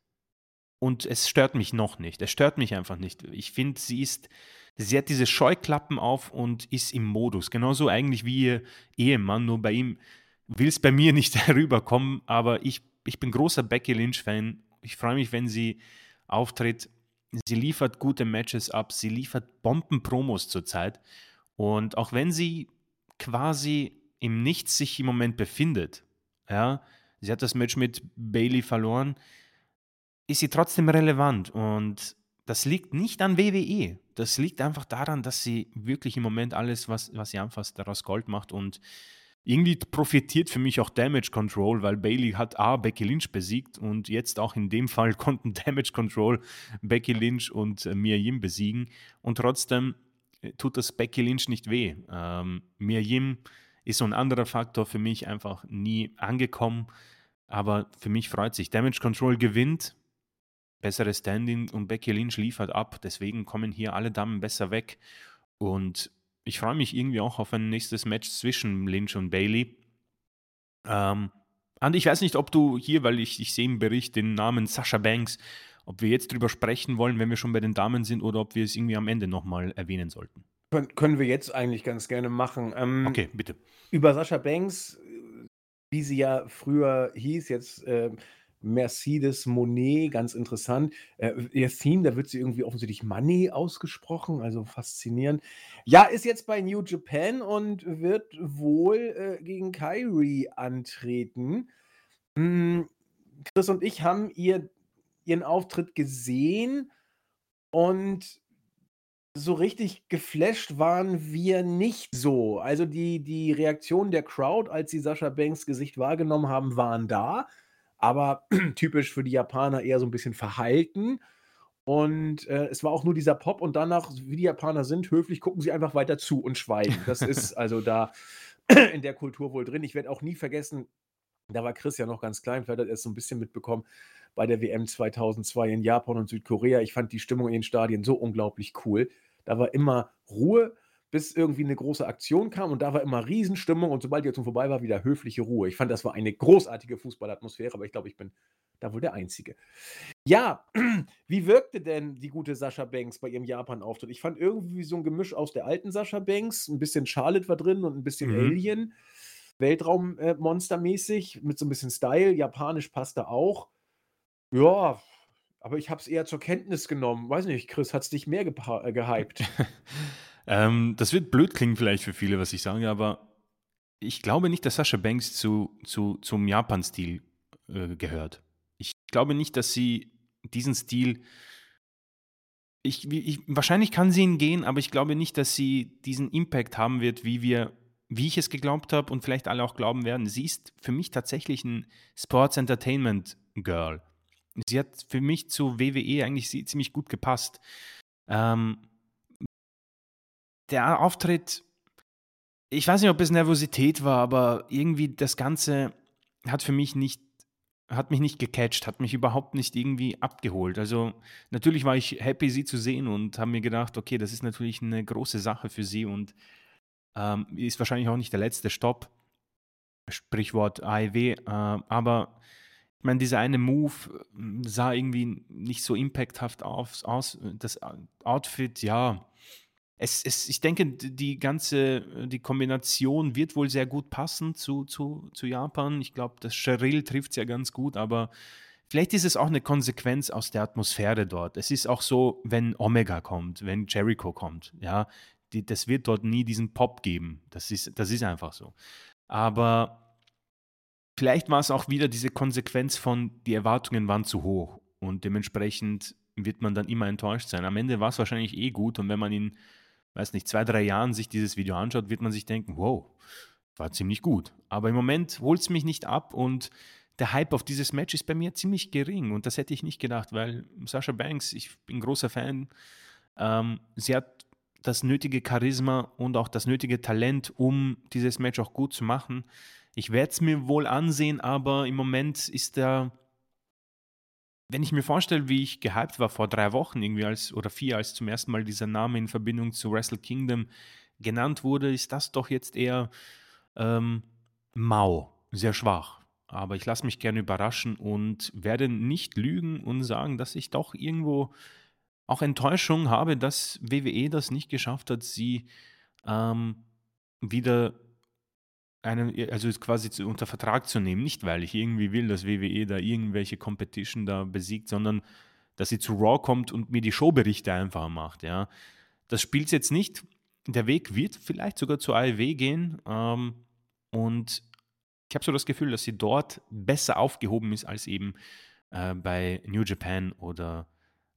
Und es stört mich noch nicht. Es stört mich einfach nicht. Ich finde, sie ist, sie hat diese Scheuklappen auf und ist im Modus. Genauso eigentlich wie ihr Ehemann, nur bei ihm will es bei mir nicht herüberkommen, aber ich, ich bin großer Becky Lynch-Fan. Ich freue mich, wenn sie auftritt Sie liefert gute Matches ab, sie liefert Bomben-Promos zurzeit. Und auch wenn sie quasi im Nichts sich im Moment befindet, ja, sie hat das Match mit Bailey verloren, ist sie trotzdem relevant. Und das liegt nicht an WWE. Das liegt einfach daran, dass sie wirklich im Moment alles, was, was sie anfasst, daraus Gold macht. Und irgendwie profitiert für mich auch Damage Control, weil Bailey hat A, Becky Lynch besiegt und jetzt auch in dem Fall konnten Damage Control Becky Lynch und äh, Mia Yim besiegen und trotzdem äh, tut das Becky Lynch nicht weh. Ähm, Mia Yim ist so ein anderer Faktor für mich einfach nie angekommen, aber für mich freut sich. Damage Control gewinnt, besseres Standing und Becky Lynch liefert ab, deswegen kommen hier alle Damen besser weg und ich freue mich irgendwie auch auf ein nächstes Match zwischen Lynch und Bailey. Ähm, und ich weiß nicht, ob du hier, weil ich, ich sehe im Bericht den Namen Sasha Banks, ob wir jetzt drüber sprechen wollen, wenn wir schon bei den Damen sind, oder ob wir es irgendwie am Ende nochmal erwähnen sollten. Können, können wir jetzt eigentlich ganz gerne machen. Ähm, okay, bitte. Über Sascha Banks, wie sie ja früher hieß, jetzt äh, Mercedes Monet, ganz interessant. Äh, ihr Theme, da wird sie irgendwie offensichtlich Money ausgesprochen, also faszinierend. Ja, ist jetzt bei New Japan und wird wohl äh, gegen Kyrie antreten. Hm, Chris und ich haben ihr, ihren Auftritt gesehen und so richtig geflasht waren wir nicht so. Also die, die Reaktion der Crowd, als sie Sascha Banks Gesicht wahrgenommen haben, waren da aber typisch für die Japaner eher so ein bisschen verhalten. Und äh, es war auch nur dieser Pop und danach, wie die Japaner sind, höflich gucken sie einfach weiter zu und schweigen. Das ist also da in der Kultur wohl drin. Ich werde auch nie vergessen, da war Chris ja noch ganz klein, vielleicht hat er es so ein bisschen mitbekommen, bei der WM 2002 in Japan und Südkorea. Ich fand die Stimmung in den Stadien so unglaublich cool. Da war immer Ruhe bis irgendwie eine große Aktion kam und da war immer Riesenstimmung und sobald die Aktion vorbei war, wieder höfliche Ruhe. Ich fand, das war eine großartige Fußballatmosphäre, aber ich glaube, ich bin da wohl der Einzige. Ja, wie wirkte denn die gute Sascha Banks bei ihrem Japan-Auftritt? Ich fand irgendwie so ein Gemisch aus der alten Sascha Banks, ein bisschen Charlotte war drin und ein bisschen mhm. Alien, Weltraummonstermäßig, mit so ein bisschen Style, japanisch passte auch. Ja, aber ich habe es eher zur Kenntnis genommen. Weiß nicht, Chris, hat es dich mehr äh, gehypt? Ähm, das wird blöd klingen vielleicht für viele, was ich sage, aber ich glaube nicht, dass Sascha Banks zu, zu, zum Japan-Stil äh, gehört. Ich glaube nicht, dass sie diesen Stil. Ich, ich, wahrscheinlich kann sie ihn gehen, aber ich glaube nicht, dass sie diesen Impact haben wird, wie wir, wie ich es geglaubt habe und vielleicht alle auch glauben werden. Sie ist für mich tatsächlich ein Sports Entertainment Girl. Sie hat für mich zu WWE eigentlich ziemlich gut gepasst. Ähm, der Auftritt, ich weiß nicht, ob es Nervosität war, aber irgendwie das Ganze hat für mich nicht hat mich nicht gecatcht, hat mich überhaupt nicht irgendwie abgeholt. Also natürlich war ich happy, sie zu sehen und habe mir gedacht, okay, das ist natürlich eine große Sache für sie und ähm, ist wahrscheinlich auch nicht der letzte Stopp. Sprichwort AEW. Äh, aber ich meine, dieser eine Move äh, sah irgendwie nicht so impacthaft aus. Das Outfit, ja, es, es, ich denke, die ganze die Kombination wird wohl sehr gut passen zu, zu, zu Japan. Ich glaube, das Cheryl trifft es ja ganz gut, aber vielleicht ist es auch eine Konsequenz aus der Atmosphäre dort. Es ist auch so, wenn Omega kommt, wenn Jericho kommt, ja, die, das wird dort nie diesen Pop geben. Das ist, das ist einfach so. Aber vielleicht war es auch wieder diese Konsequenz von, die Erwartungen waren zu hoch und dementsprechend wird man dann immer enttäuscht sein. Am Ende war es wahrscheinlich eh gut und wenn man ihn weiß nicht, zwei, drei Jahren sich dieses Video anschaut, wird man sich denken, wow, war ziemlich gut. Aber im Moment holt es mich nicht ab und der Hype auf dieses Match ist bei mir ziemlich gering und das hätte ich nicht gedacht, weil Sasha Banks, ich bin großer Fan, ähm, sie hat das nötige Charisma und auch das nötige Talent, um dieses Match auch gut zu machen. Ich werde es mir wohl ansehen, aber im Moment ist der wenn ich mir vorstelle, wie ich gehypt war vor drei Wochen irgendwie als oder vier, als zum ersten Mal dieser Name in Verbindung zu Wrestle Kingdom genannt wurde, ist das doch jetzt eher ähm, mau, sehr schwach. Aber ich lasse mich gerne überraschen und werde nicht lügen und sagen, dass ich doch irgendwo auch Enttäuschung habe, dass WWE das nicht geschafft hat, sie ähm, wieder einen, also quasi zu, unter Vertrag zu nehmen. Nicht, weil ich irgendwie will, dass WWE da irgendwelche Competition da besiegt, sondern dass sie zu Raw kommt und mir die Showberichte einfacher macht. Ja. Das spielt jetzt nicht. Der Weg wird vielleicht sogar zur AEW gehen. Ähm, und ich habe so das Gefühl, dass sie dort besser aufgehoben ist als eben äh, bei New Japan oder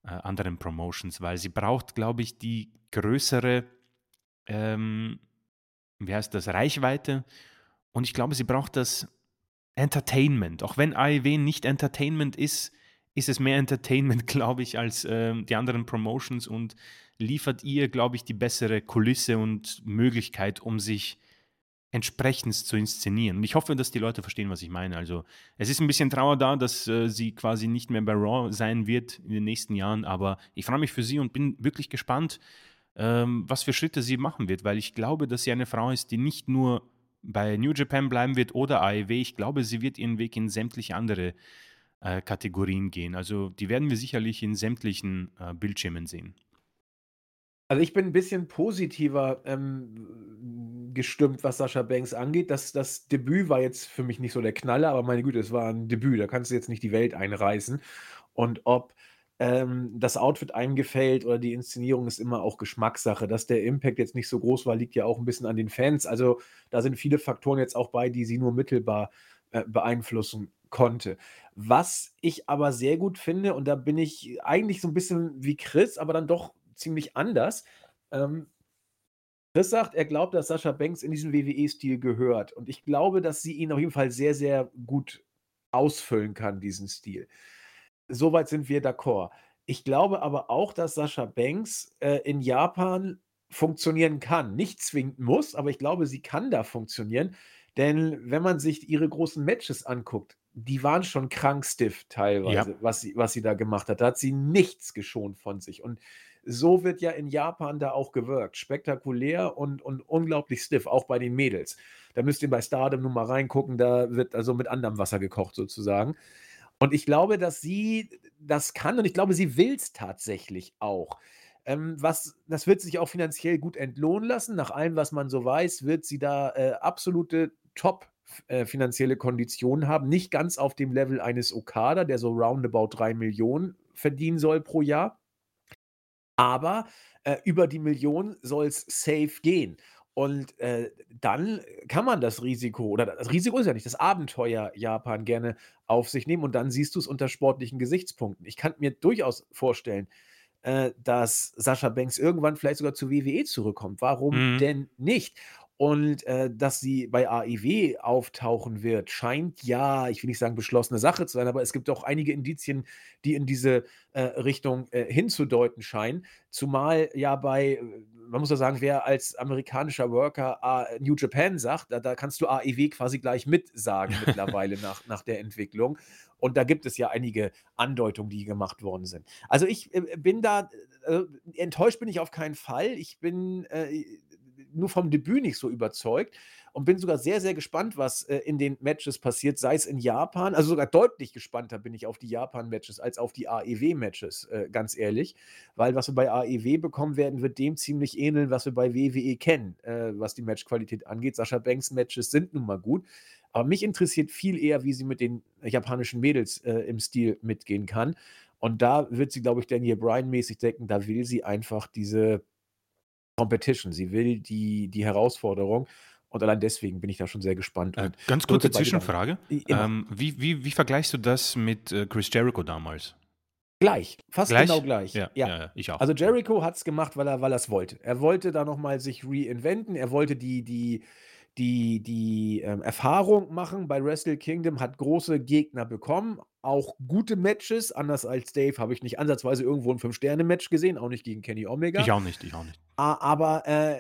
äh, anderen Promotions, weil sie braucht, glaube ich, die größere, ähm, wie heißt das, Reichweite und ich glaube, sie braucht das Entertainment. Auch wenn AEW nicht Entertainment ist, ist es mehr Entertainment, glaube ich, als äh, die anderen Promotions und liefert ihr, glaube ich, die bessere Kulisse und Möglichkeit, um sich entsprechend zu inszenieren. Und ich hoffe, dass die Leute verstehen, was ich meine. Also es ist ein bisschen Trauer da, dass äh, sie quasi nicht mehr bei Raw sein wird in den nächsten Jahren, aber ich freue mich für sie und bin wirklich gespannt, ähm, was für Schritte sie machen wird, weil ich glaube, dass sie eine Frau ist, die nicht nur bei New Japan bleiben wird oder AEW. Ich glaube, sie wird ihren Weg in sämtliche andere äh, Kategorien gehen. Also die werden wir sicherlich in sämtlichen äh, Bildschirmen sehen. Also ich bin ein bisschen positiver ähm, gestimmt, was Sascha Banks angeht. Das, das Debüt war jetzt für mich nicht so der Knaller, aber meine Güte, es war ein Debüt. Da kannst du jetzt nicht die Welt einreißen. Und ob ähm, das Outfit einem gefällt oder die Inszenierung ist immer auch Geschmackssache. Dass der Impact jetzt nicht so groß war, liegt ja auch ein bisschen an den Fans. Also da sind viele Faktoren jetzt auch bei, die sie nur mittelbar äh, beeinflussen konnte. Was ich aber sehr gut finde, und da bin ich eigentlich so ein bisschen wie Chris, aber dann doch ziemlich anders. Ähm, Chris sagt, er glaubt, dass Sascha Banks in diesen WWE-Stil gehört. Und ich glaube, dass sie ihn auf jeden Fall sehr, sehr gut ausfüllen kann, diesen Stil. Soweit sind wir d'accord. Ich glaube aber auch, dass Sascha Banks äh, in Japan funktionieren kann. Nicht zwingend muss, aber ich glaube, sie kann da funktionieren. Denn wenn man sich ihre großen Matches anguckt, die waren schon krank stiff teilweise, ja. was, sie, was sie da gemacht hat. Da hat sie nichts geschont von sich. Und so wird ja in Japan da auch gewirkt. Spektakulär und, und unglaublich stiff, auch bei den Mädels. Da müsst ihr bei Stardom nur mal reingucken, da wird also mit anderem Wasser gekocht sozusagen. Und ich glaube, dass sie das kann und ich glaube, sie will es tatsächlich auch. Ähm, was, das wird sich auch finanziell gut entlohnen lassen. Nach allem, was man so weiß, wird sie da äh, absolute Top äh, finanzielle Konditionen haben. Nicht ganz auf dem Level eines Okada, der so roundabout 3 Millionen verdienen soll pro Jahr. Aber äh, über die Million soll es safe gehen. Und äh, dann kann man das Risiko, oder das Risiko ist ja nicht, das Abenteuer Japan gerne auf sich nehmen und dann siehst du es unter sportlichen Gesichtspunkten. Ich kann mir durchaus vorstellen, äh, dass Sascha Banks irgendwann vielleicht sogar zur WWE zurückkommt. Warum Mhm. denn nicht? Und, äh, dass sie bei AEW auftauchen wird, scheint ja, ich will nicht sagen beschlossene Sache zu sein, aber es gibt auch einige Indizien, die in diese, äh, Richtung, äh, hinzudeuten scheinen. Zumal ja bei äh, man muss ja sagen, wer als amerikanischer Worker A New Japan sagt, da da kannst du AEW quasi gleich mitsagen mittlerweile nach nach der Entwicklung. Und da gibt es ja einige Andeutungen, die gemacht worden sind. Also, ich, äh, bin da äh, enttäuscht bin ich auf keinen Fall. Ich bin, äh, nur vom Debüt nicht so überzeugt und bin sogar sehr, sehr gespannt, was, äh, in den Matches passiert, sei es in Japan also, sogar deutlich gespannter bin ich auf die Japan-Matches als auf die AEW-Matches, äh, ganz ehrlich, weil was wir bei AEW bekommen werden, wird dem ziemlich ähneln, was wir bei WWE kennen, äh, was die Matchqualität angeht. Sascha Banks Matches sind nun mal gut, aber mich interessiert viel eher, wie sie mit den japanischen Mädels, äh, im Stil mitgehen kann. Und da wird sie, glaube ich, Daniel Bryan-mäßig denken, da will sie einfach diese Competition. Sie will die die Herausforderung und allein deswegen bin ich da schon sehr gespannt Äh, ganz kurze. Zwischenfrage. Ähm, wie wie wie vergleichst du das mit, äh, Chris Jericho damals? Gleich, fast genau Gleich? gleich. Ja, Ja. ja, ich auch. Also. Jericho hat's gemacht, weil er weil er's wollte. Er wollte da noch mal sich reinventen. Er wollte die die die die, ähm, Erfahrung machen bei Wrestle Kingdom, hat große Gegner bekommen, auch gute Matches. Anders als Dave habe ich nicht ansatzweise irgendwo 'n Fünf-Sterne-Match gesehen, auch nicht gegen Kenny Omega. Ich auch nicht, ich auch nicht. Aber, äh,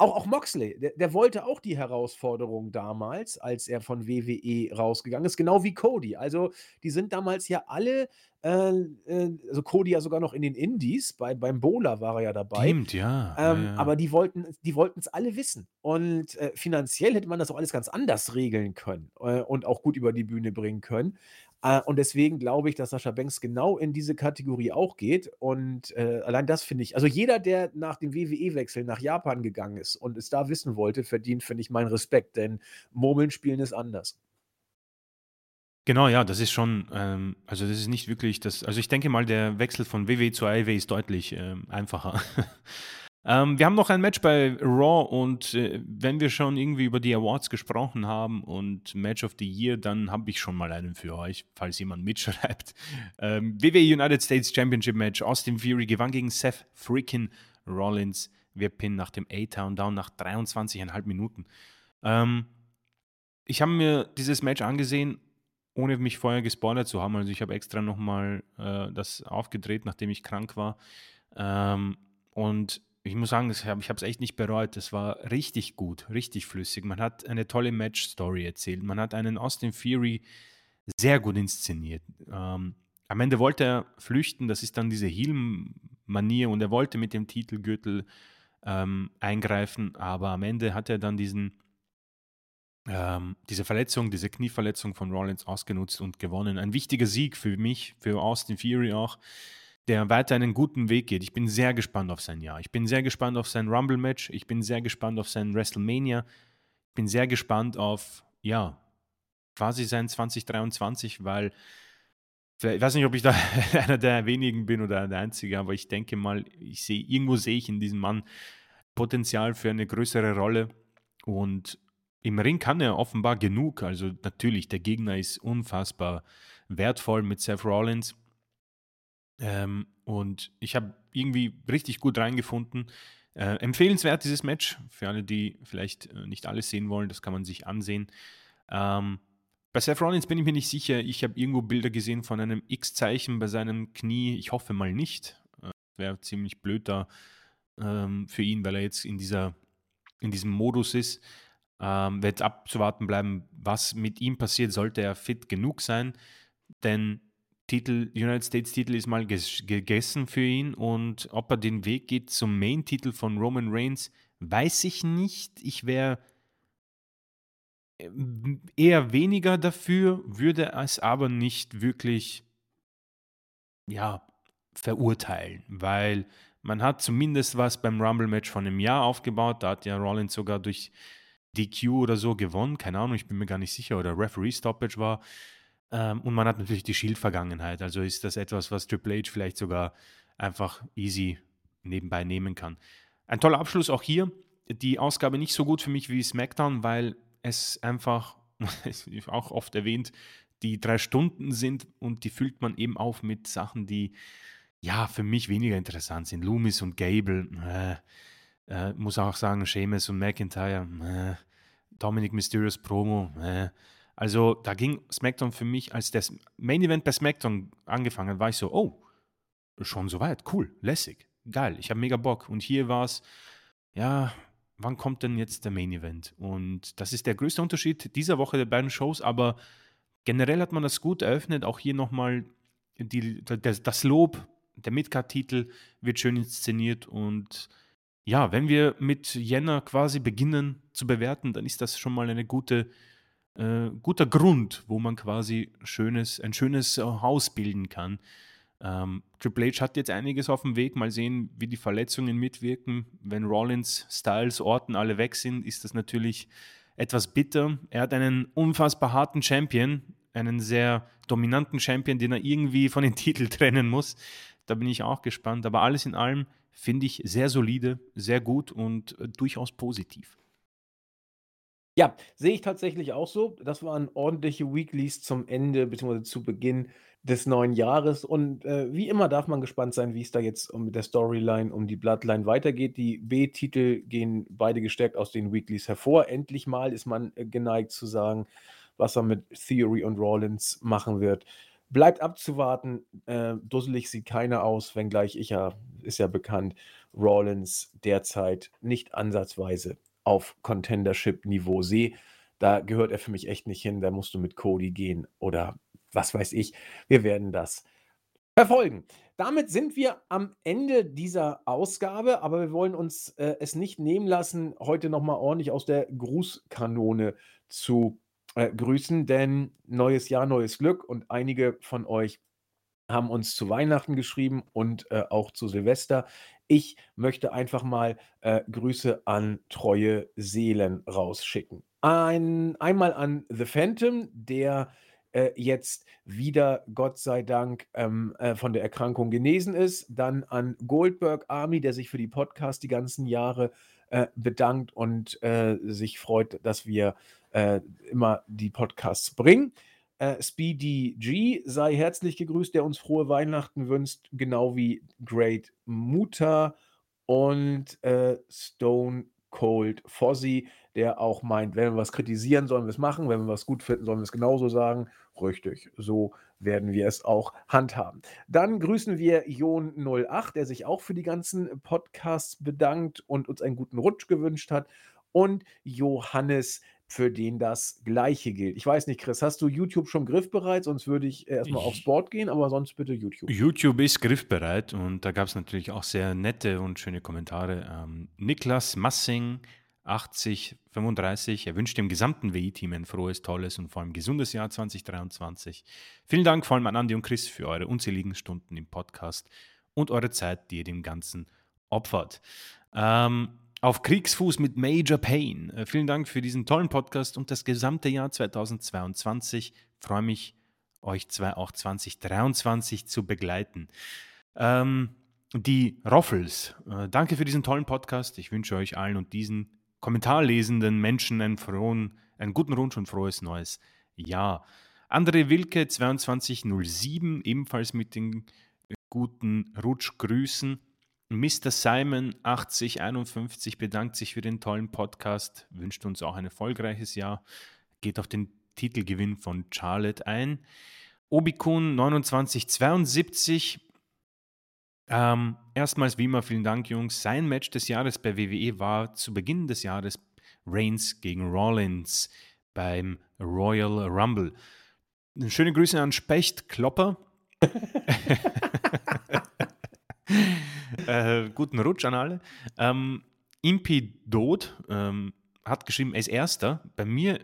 auch auch Moxley, der der wollte auch die Herausforderung damals, als er von WWE rausgegangen ist, genau wie Cody. Also, die sind damals ja alle, äh, äh also, Cody ja sogar noch in den Indies, bei beim Bowler war er ja dabei. Stimmt, ja. Ähm, ja, aber die wollten die wollten's alle wissen. Und, äh, finanziell hätte man das auch alles ganz anders regeln können, äh, und auch gut über die Bühne bringen können. Äh, und deswegen glaube ich, dass Sascha Banks genau in diese Kategorie auch geht. Und, äh, allein das finde ich also, jeder, der nach dem WWE-Wechsel nach Japan gegangen ist und es da wissen wollte, verdient, finde ich, meinen Respekt, denn Murmeln spielen ist anders. Genau, ja, das ist schon, ähm also, das ist nicht wirklich das also, ich denke mal, der Wechsel von WWE zu AEW ist deutlich, ähm, einfacher. Ähm, wir haben noch ein Match bei Raw und, äh, wenn wir schon irgendwie über die Awards gesprochen haben und Match of the Year, dann habe ich schon mal einen für euch, falls jemand mitschreibt. Ähm, WWE United States Championship Match. Austin Fury gewann gegen Seth freaking Rollins. Wir pinnen nach dem A-Town Down nach 23,5 Minuten. Ähm, ich habe mir dieses Match angesehen, ohne mich vorher gespoilert zu haben. Also, ich habe extra noch mal, äh, das aufgedreht, nachdem ich krank war. Ähm, und ich muss sagen, ich habe es echt nicht bereut. Das war richtig gut, richtig flüssig. Man hat eine tolle Match-Story erzählt. Man hat einen Austin Fury sehr gut inszeniert. Ähm, am Ende wollte er flüchten, das ist dann diese Heel-Manier und er wollte mit dem Titelgürtel, ähm, eingreifen, aber am Ende hat er dann diesen ähm, diese Verletzung, diese Knieverletzung von Rollins ausgenutzt und gewonnen. Ein wichtiger Sieg für mich, für Austin Fury auch, der weiter einen guten Weg geht. Ich bin sehr gespannt auf sein Jahr. Ich bin sehr gespannt auf sein Rumble-Match. Ich bin sehr gespannt auf sein WrestleMania. Ich bin sehr gespannt auf, ja, quasi sein 2023, weil ich weiß nicht, ob ich da einer der wenigen bin oder der Einzige, aber ich denke mal, ich sehe irgendwo sehe ich in diesem Mann Potenzial für eine größere Rolle und im Ring kann er offenbar genug. Also natürlich, der Gegner ist unfassbar wertvoll mit Seth Rollins. Ähm, und ich habe irgendwie richtig gut reingefunden. Äh, empfehlenswert dieses Match für alle, die vielleicht äh, nicht alles sehen wollen. Das kann man sich ansehen. Ähm, bei Seth Rollins bin ich mir nicht sicher. Ich habe irgendwo Bilder gesehen von einem X-Zeichen bei seinem Knie. Ich hoffe mal nicht. Äh, Wäre ziemlich blöd da ähm, für ihn, weil er jetzt in, dieser, in diesem Modus ist. Ähm, wird abzuwarten bleiben, was mit ihm passiert, sollte er fit genug sein. Denn Titel, United States Titel ist mal ges gegessen für ihn und ob er den Weg geht zum Main-Titel von Roman Reigns, weiß ich nicht. Ich wäre eher weniger dafür, würde es aber nicht wirklich ja, verurteilen, weil man hat zumindest was beim Rumble-Match von einem Jahr aufgebaut. Da hat ja Rollins sogar durch DQ oder so gewonnen. Keine Ahnung, ich bin mir gar nicht sicher. Oder Referee-Stoppage war. Ähm, und man hat natürlich die Shield-Vergangenheit. Also ist das etwas, was Triple H vielleicht sogar einfach easy nebenbei nehmen kann. Ein toller Abschluss auch hier. Die Ausgabe nicht so gut für mich wie SmackDown, weil es einfach, auch oft erwähnt, die drei Stunden sind und die füllt man eben auf mit Sachen, die ja, für mich weniger interessant sind. Loomis und Gable, äh, äh, muss auch sagen, Sheamus und McIntyre, äh, Dominic Mysterious Promo, äh. Also da ging SmackDown für mich, als das Main Event bei SmackDown angefangen hat, war ich so, oh, schon soweit, cool, lässig, geil, ich habe mega Bock. Und hier war es, ja, wann kommt denn jetzt der Main Event? Und das ist der größte Unterschied dieser Woche der beiden Shows, aber generell hat man das gut eröffnet. Auch hier nochmal das Lob, der Midcard-Titel wird schön inszeniert und ja, wenn wir mit Jänner quasi beginnen zu bewerten, dann ist das schon mal eine gute, äh, guter Grund, wo man quasi schönes, ein schönes äh, Haus bilden kann. Ähm, Triple H hat jetzt einiges auf dem Weg. Mal sehen, wie die Verletzungen mitwirken. Wenn Rollins, Styles, Orten alle weg sind, ist das natürlich etwas bitter. Er hat einen unfassbar harten Champion, einen sehr dominanten Champion, den er irgendwie von den Titeln trennen muss. Da bin ich auch gespannt. Aber alles in allem finde ich sehr solide, sehr gut und äh, durchaus positiv. Ja, sehe ich tatsächlich auch so. Das waren ordentliche Weeklies zum Ende bzw. zu Beginn des neuen Jahres. Und äh, wie immer darf man gespannt sein, wie es da jetzt um mit der Storyline, um die Bloodline weitergeht. Die B-Titel gehen beide gestärkt aus den Weeklies hervor. Endlich mal ist man äh, geneigt zu sagen, was er mit Theory und Rollins machen wird. Bleibt abzuwarten. Äh, dusselig sieht keiner aus, wenngleich ich ja, ist ja bekannt, Rollins derzeit nicht ansatzweise auf Contendership-Niveau sehe. Da gehört er für mich echt nicht hin. Da musst du mit Cody gehen oder was weiß ich. Wir werden das verfolgen. Damit sind wir am Ende dieser Ausgabe, aber wir wollen uns äh, es nicht nehmen lassen, heute nochmal ordentlich aus der Grußkanone zu äh, grüßen, denn neues Jahr, neues Glück und einige von euch haben uns zu Weihnachten geschrieben und äh, auch zu Silvester. Ich möchte einfach mal äh, Grüße an treue Seelen rausschicken. Ein, einmal an The Phantom, der äh, jetzt wieder, Gott sei Dank, ähm, äh, von der Erkrankung genesen ist. Dann an Goldberg Army, der sich für die Podcast die ganzen Jahre äh, bedankt und äh, sich freut, dass wir äh, immer die Podcasts bringen. Äh, Speedy G sei herzlich gegrüßt, der uns frohe Weihnachten wünscht, genau wie Great Muta und äh, Stone Cold Fozzy, der auch meint, wenn wir was kritisieren, sollen wir es machen, wenn wir was gut finden, sollen wir es genauso sagen. Richtig, so werden wir es auch handhaben. Dann grüßen wir Jon08, der sich auch für die ganzen Podcasts bedankt und uns einen guten Rutsch gewünscht hat. Und Johannes, für den das Gleiche gilt. Ich weiß nicht, Chris, hast du YouTube schon griffbereit? Sonst würde ich erstmal auf Sport gehen, aber sonst bitte YouTube. YouTube ist griffbereit und da gab es natürlich auch sehr nette und schöne Kommentare. Ähm, Niklas Massing, 8035, er wünscht dem gesamten WI-Team ein frohes, tolles und vor allem gesundes Jahr 2023. Vielen Dank vor allem an Andi und Chris für eure unzähligen Stunden im Podcast und eure Zeit, die ihr dem Ganzen opfert. Ähm, auf Kriegsfuß mit Major Pain. Äh, vielen Dank für diesen tollen Podcast und das gesamte Jahr 2022. Ich freue mich, euch zwei auch 2023 zu begleiten. Ähm, die Roffels, äh, danke für diesen tollen Podcast. Ich wünsche euch allen und diesen kommentarlesenden Menschen einen, frohen, einen guten Rutsch und frohes neues Jahr. André Wilke 2207, ebenfalls mit den guten Rutschgrüßen. Mr. Simon 8051 bedankt sich für den tollen Podcast, wünscht uns auch ein erfolgreiches Jahr, geht auf den Titelgewinn von Charlotte ein. Obikun 2972. Ähm, erstmals wie immer vielen Dank, Jungs. Sein Match des Jahres bei WWE war zu Beginn des Jahres Reigns gegen Rollins beim Royal Rumble. Schöne Grüße an Specht Klopper. äh, guten Rutsch an alle. Ähm, Impi Dod ähm, hat geschrieben, er ist Erster. Bei mir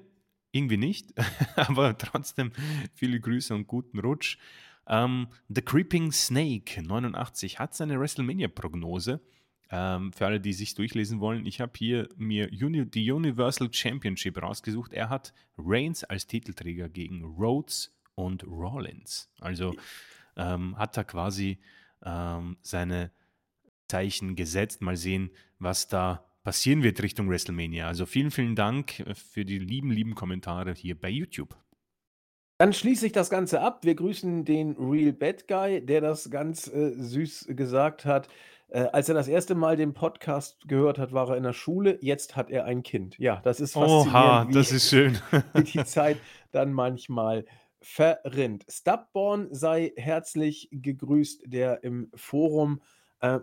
irgendwie nicht, aber trotzdem viele Grüße und guten Rutsch. Ähm, The Creeping Snake 89 hat seine WrestleMania-Prognose. Ähm, für alle, die sich durchlesen wollen, ich habe hier mir Uni die Universal Championship rausgesucht. Er hat Reigns als Titelträger gegen Rhodes und Rollins. Also ähm, hat er quasi ähm, seine Zeichen gesetzt. Mal sehen, was da passieren wird Richtung WrestleMania. Also vielen, vielen Dank für die lieben, lieben Kommentare hier bei YouTube. Dann schließe ich das Ganze ab. Wir grüßen den Real Bad Guy, der das ganz, äh, süß gesagt hat. Äh, als er das erste Mal den Podcast gehört hat, war er in der Schule. Jetzt hat er ein Kind. Ja, das ist Oha, faszinierend, wie das ist schön. wie die Zeit dann manchmal verrinnt. Stubborn sei herzlich gegrüßt, der im Forum, äh,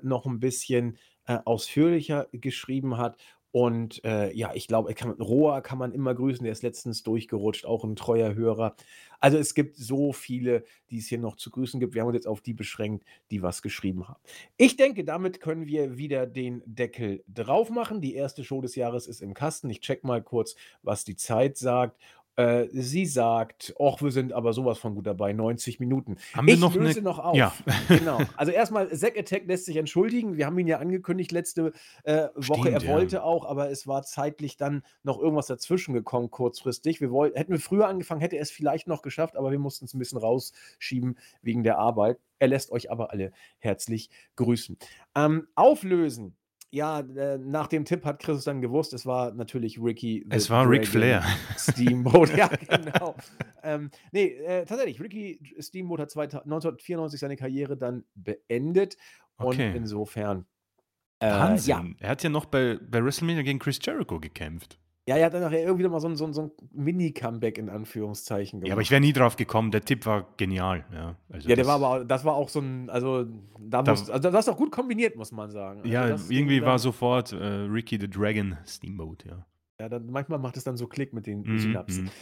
noch 'n bisschen, äh, ausführlicher geschrieben hat. Und, äh, ja, ich glaube, Roa kann man immer grüßen, der ist letztens durchgerutscht, auch 'n treuer Hörer. Also, es gibt so viele, die es hier noch zu grüßen gibt. Wir haben uns jetzt auf die beschränkt, die was geschrieben haben. Ich denke, damit können wir wieder den Deckel drauf machen. Die erste Show des Jahres ist im Kasten. Ich checke mal kurz, was die Zeit sagt. Äh, sie sagt: „Och, wir sind aber so was von gut dabei, 90 Minuten.“ Haben wir Ich noch 'ne löse noch ja. auf. Genau. Also, erst mal, Zack Attack lässt sich entschuldigen. Wir haben ihn ja angekündigt letzte, äh, Woche. Stimmt, Er ja. wollte auch, aber es war zeitlich dann noch irgendwas dazwischen gekommen kurzfristig. Wir woll hätten wir früher angefangen, hätte er es vielleicht noch geschafft, aber wir mussten's 'n bisschen rausschieben wegen der Arbeit. Er lässt euch aber alle herzlich grüßen. Ähm, auflösen, ja, äh, nach dem Tipp hat Chris dann gewusst. Es war natürlich Ricky Es war Ric Dragon Flair. Steamboat. Ja, genau. Ähm, ne, äh, tatsächlich, Ricky Steamboat hat zweita 1994 seine Karriere dann beendet und Okay. insofern, äh, ja. Wahnsinn. Er hat ja noch bei bei WrestleMania gegen Chris Jericho gekämpft. Ja, er hat dann nachher irgendwie mal so 'n so 'n so 'n Mini-Comeback in Anführungszeichen Ja, aber ich gemacht. wäre nie drauf gekommen. Der Tipp war genial, ja. Also, Ja, der war das aber das war auch so 'n also, da Da musst also, das ist auch gut kombiniert, muss man sagen. Also, Ja, irgendwie war sofort, äh, Ricky the Dragon Steamboat, ja. Ja, dann manchmal macht es dann so Klick mit den Mhm, Synapsen. mhm.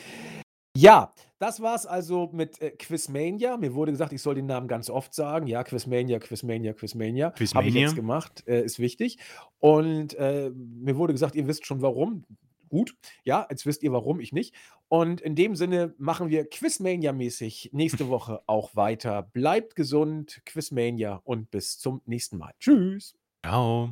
Ja, das war's also mit, äh, Quizmania. Mir wurde gesagt, ich soll den Namen ganz oft sagen. Ja, Quizmania, Quizmania, Quizmania. Habe ich Quizmania? jetzt gemacht, äh, ist wichtig. Und, äh, mir wurde gesagt, ihr wisst schon warum. Gut, ja, jetzt wisst ihr warum, ich nicht. Und in dem Sinne machen wir Quizmania-mäßig nächste Woche auch weiter. Bleibt gesund, Quizmania und bis zum nächsten Mal. Tschüss. Tschau.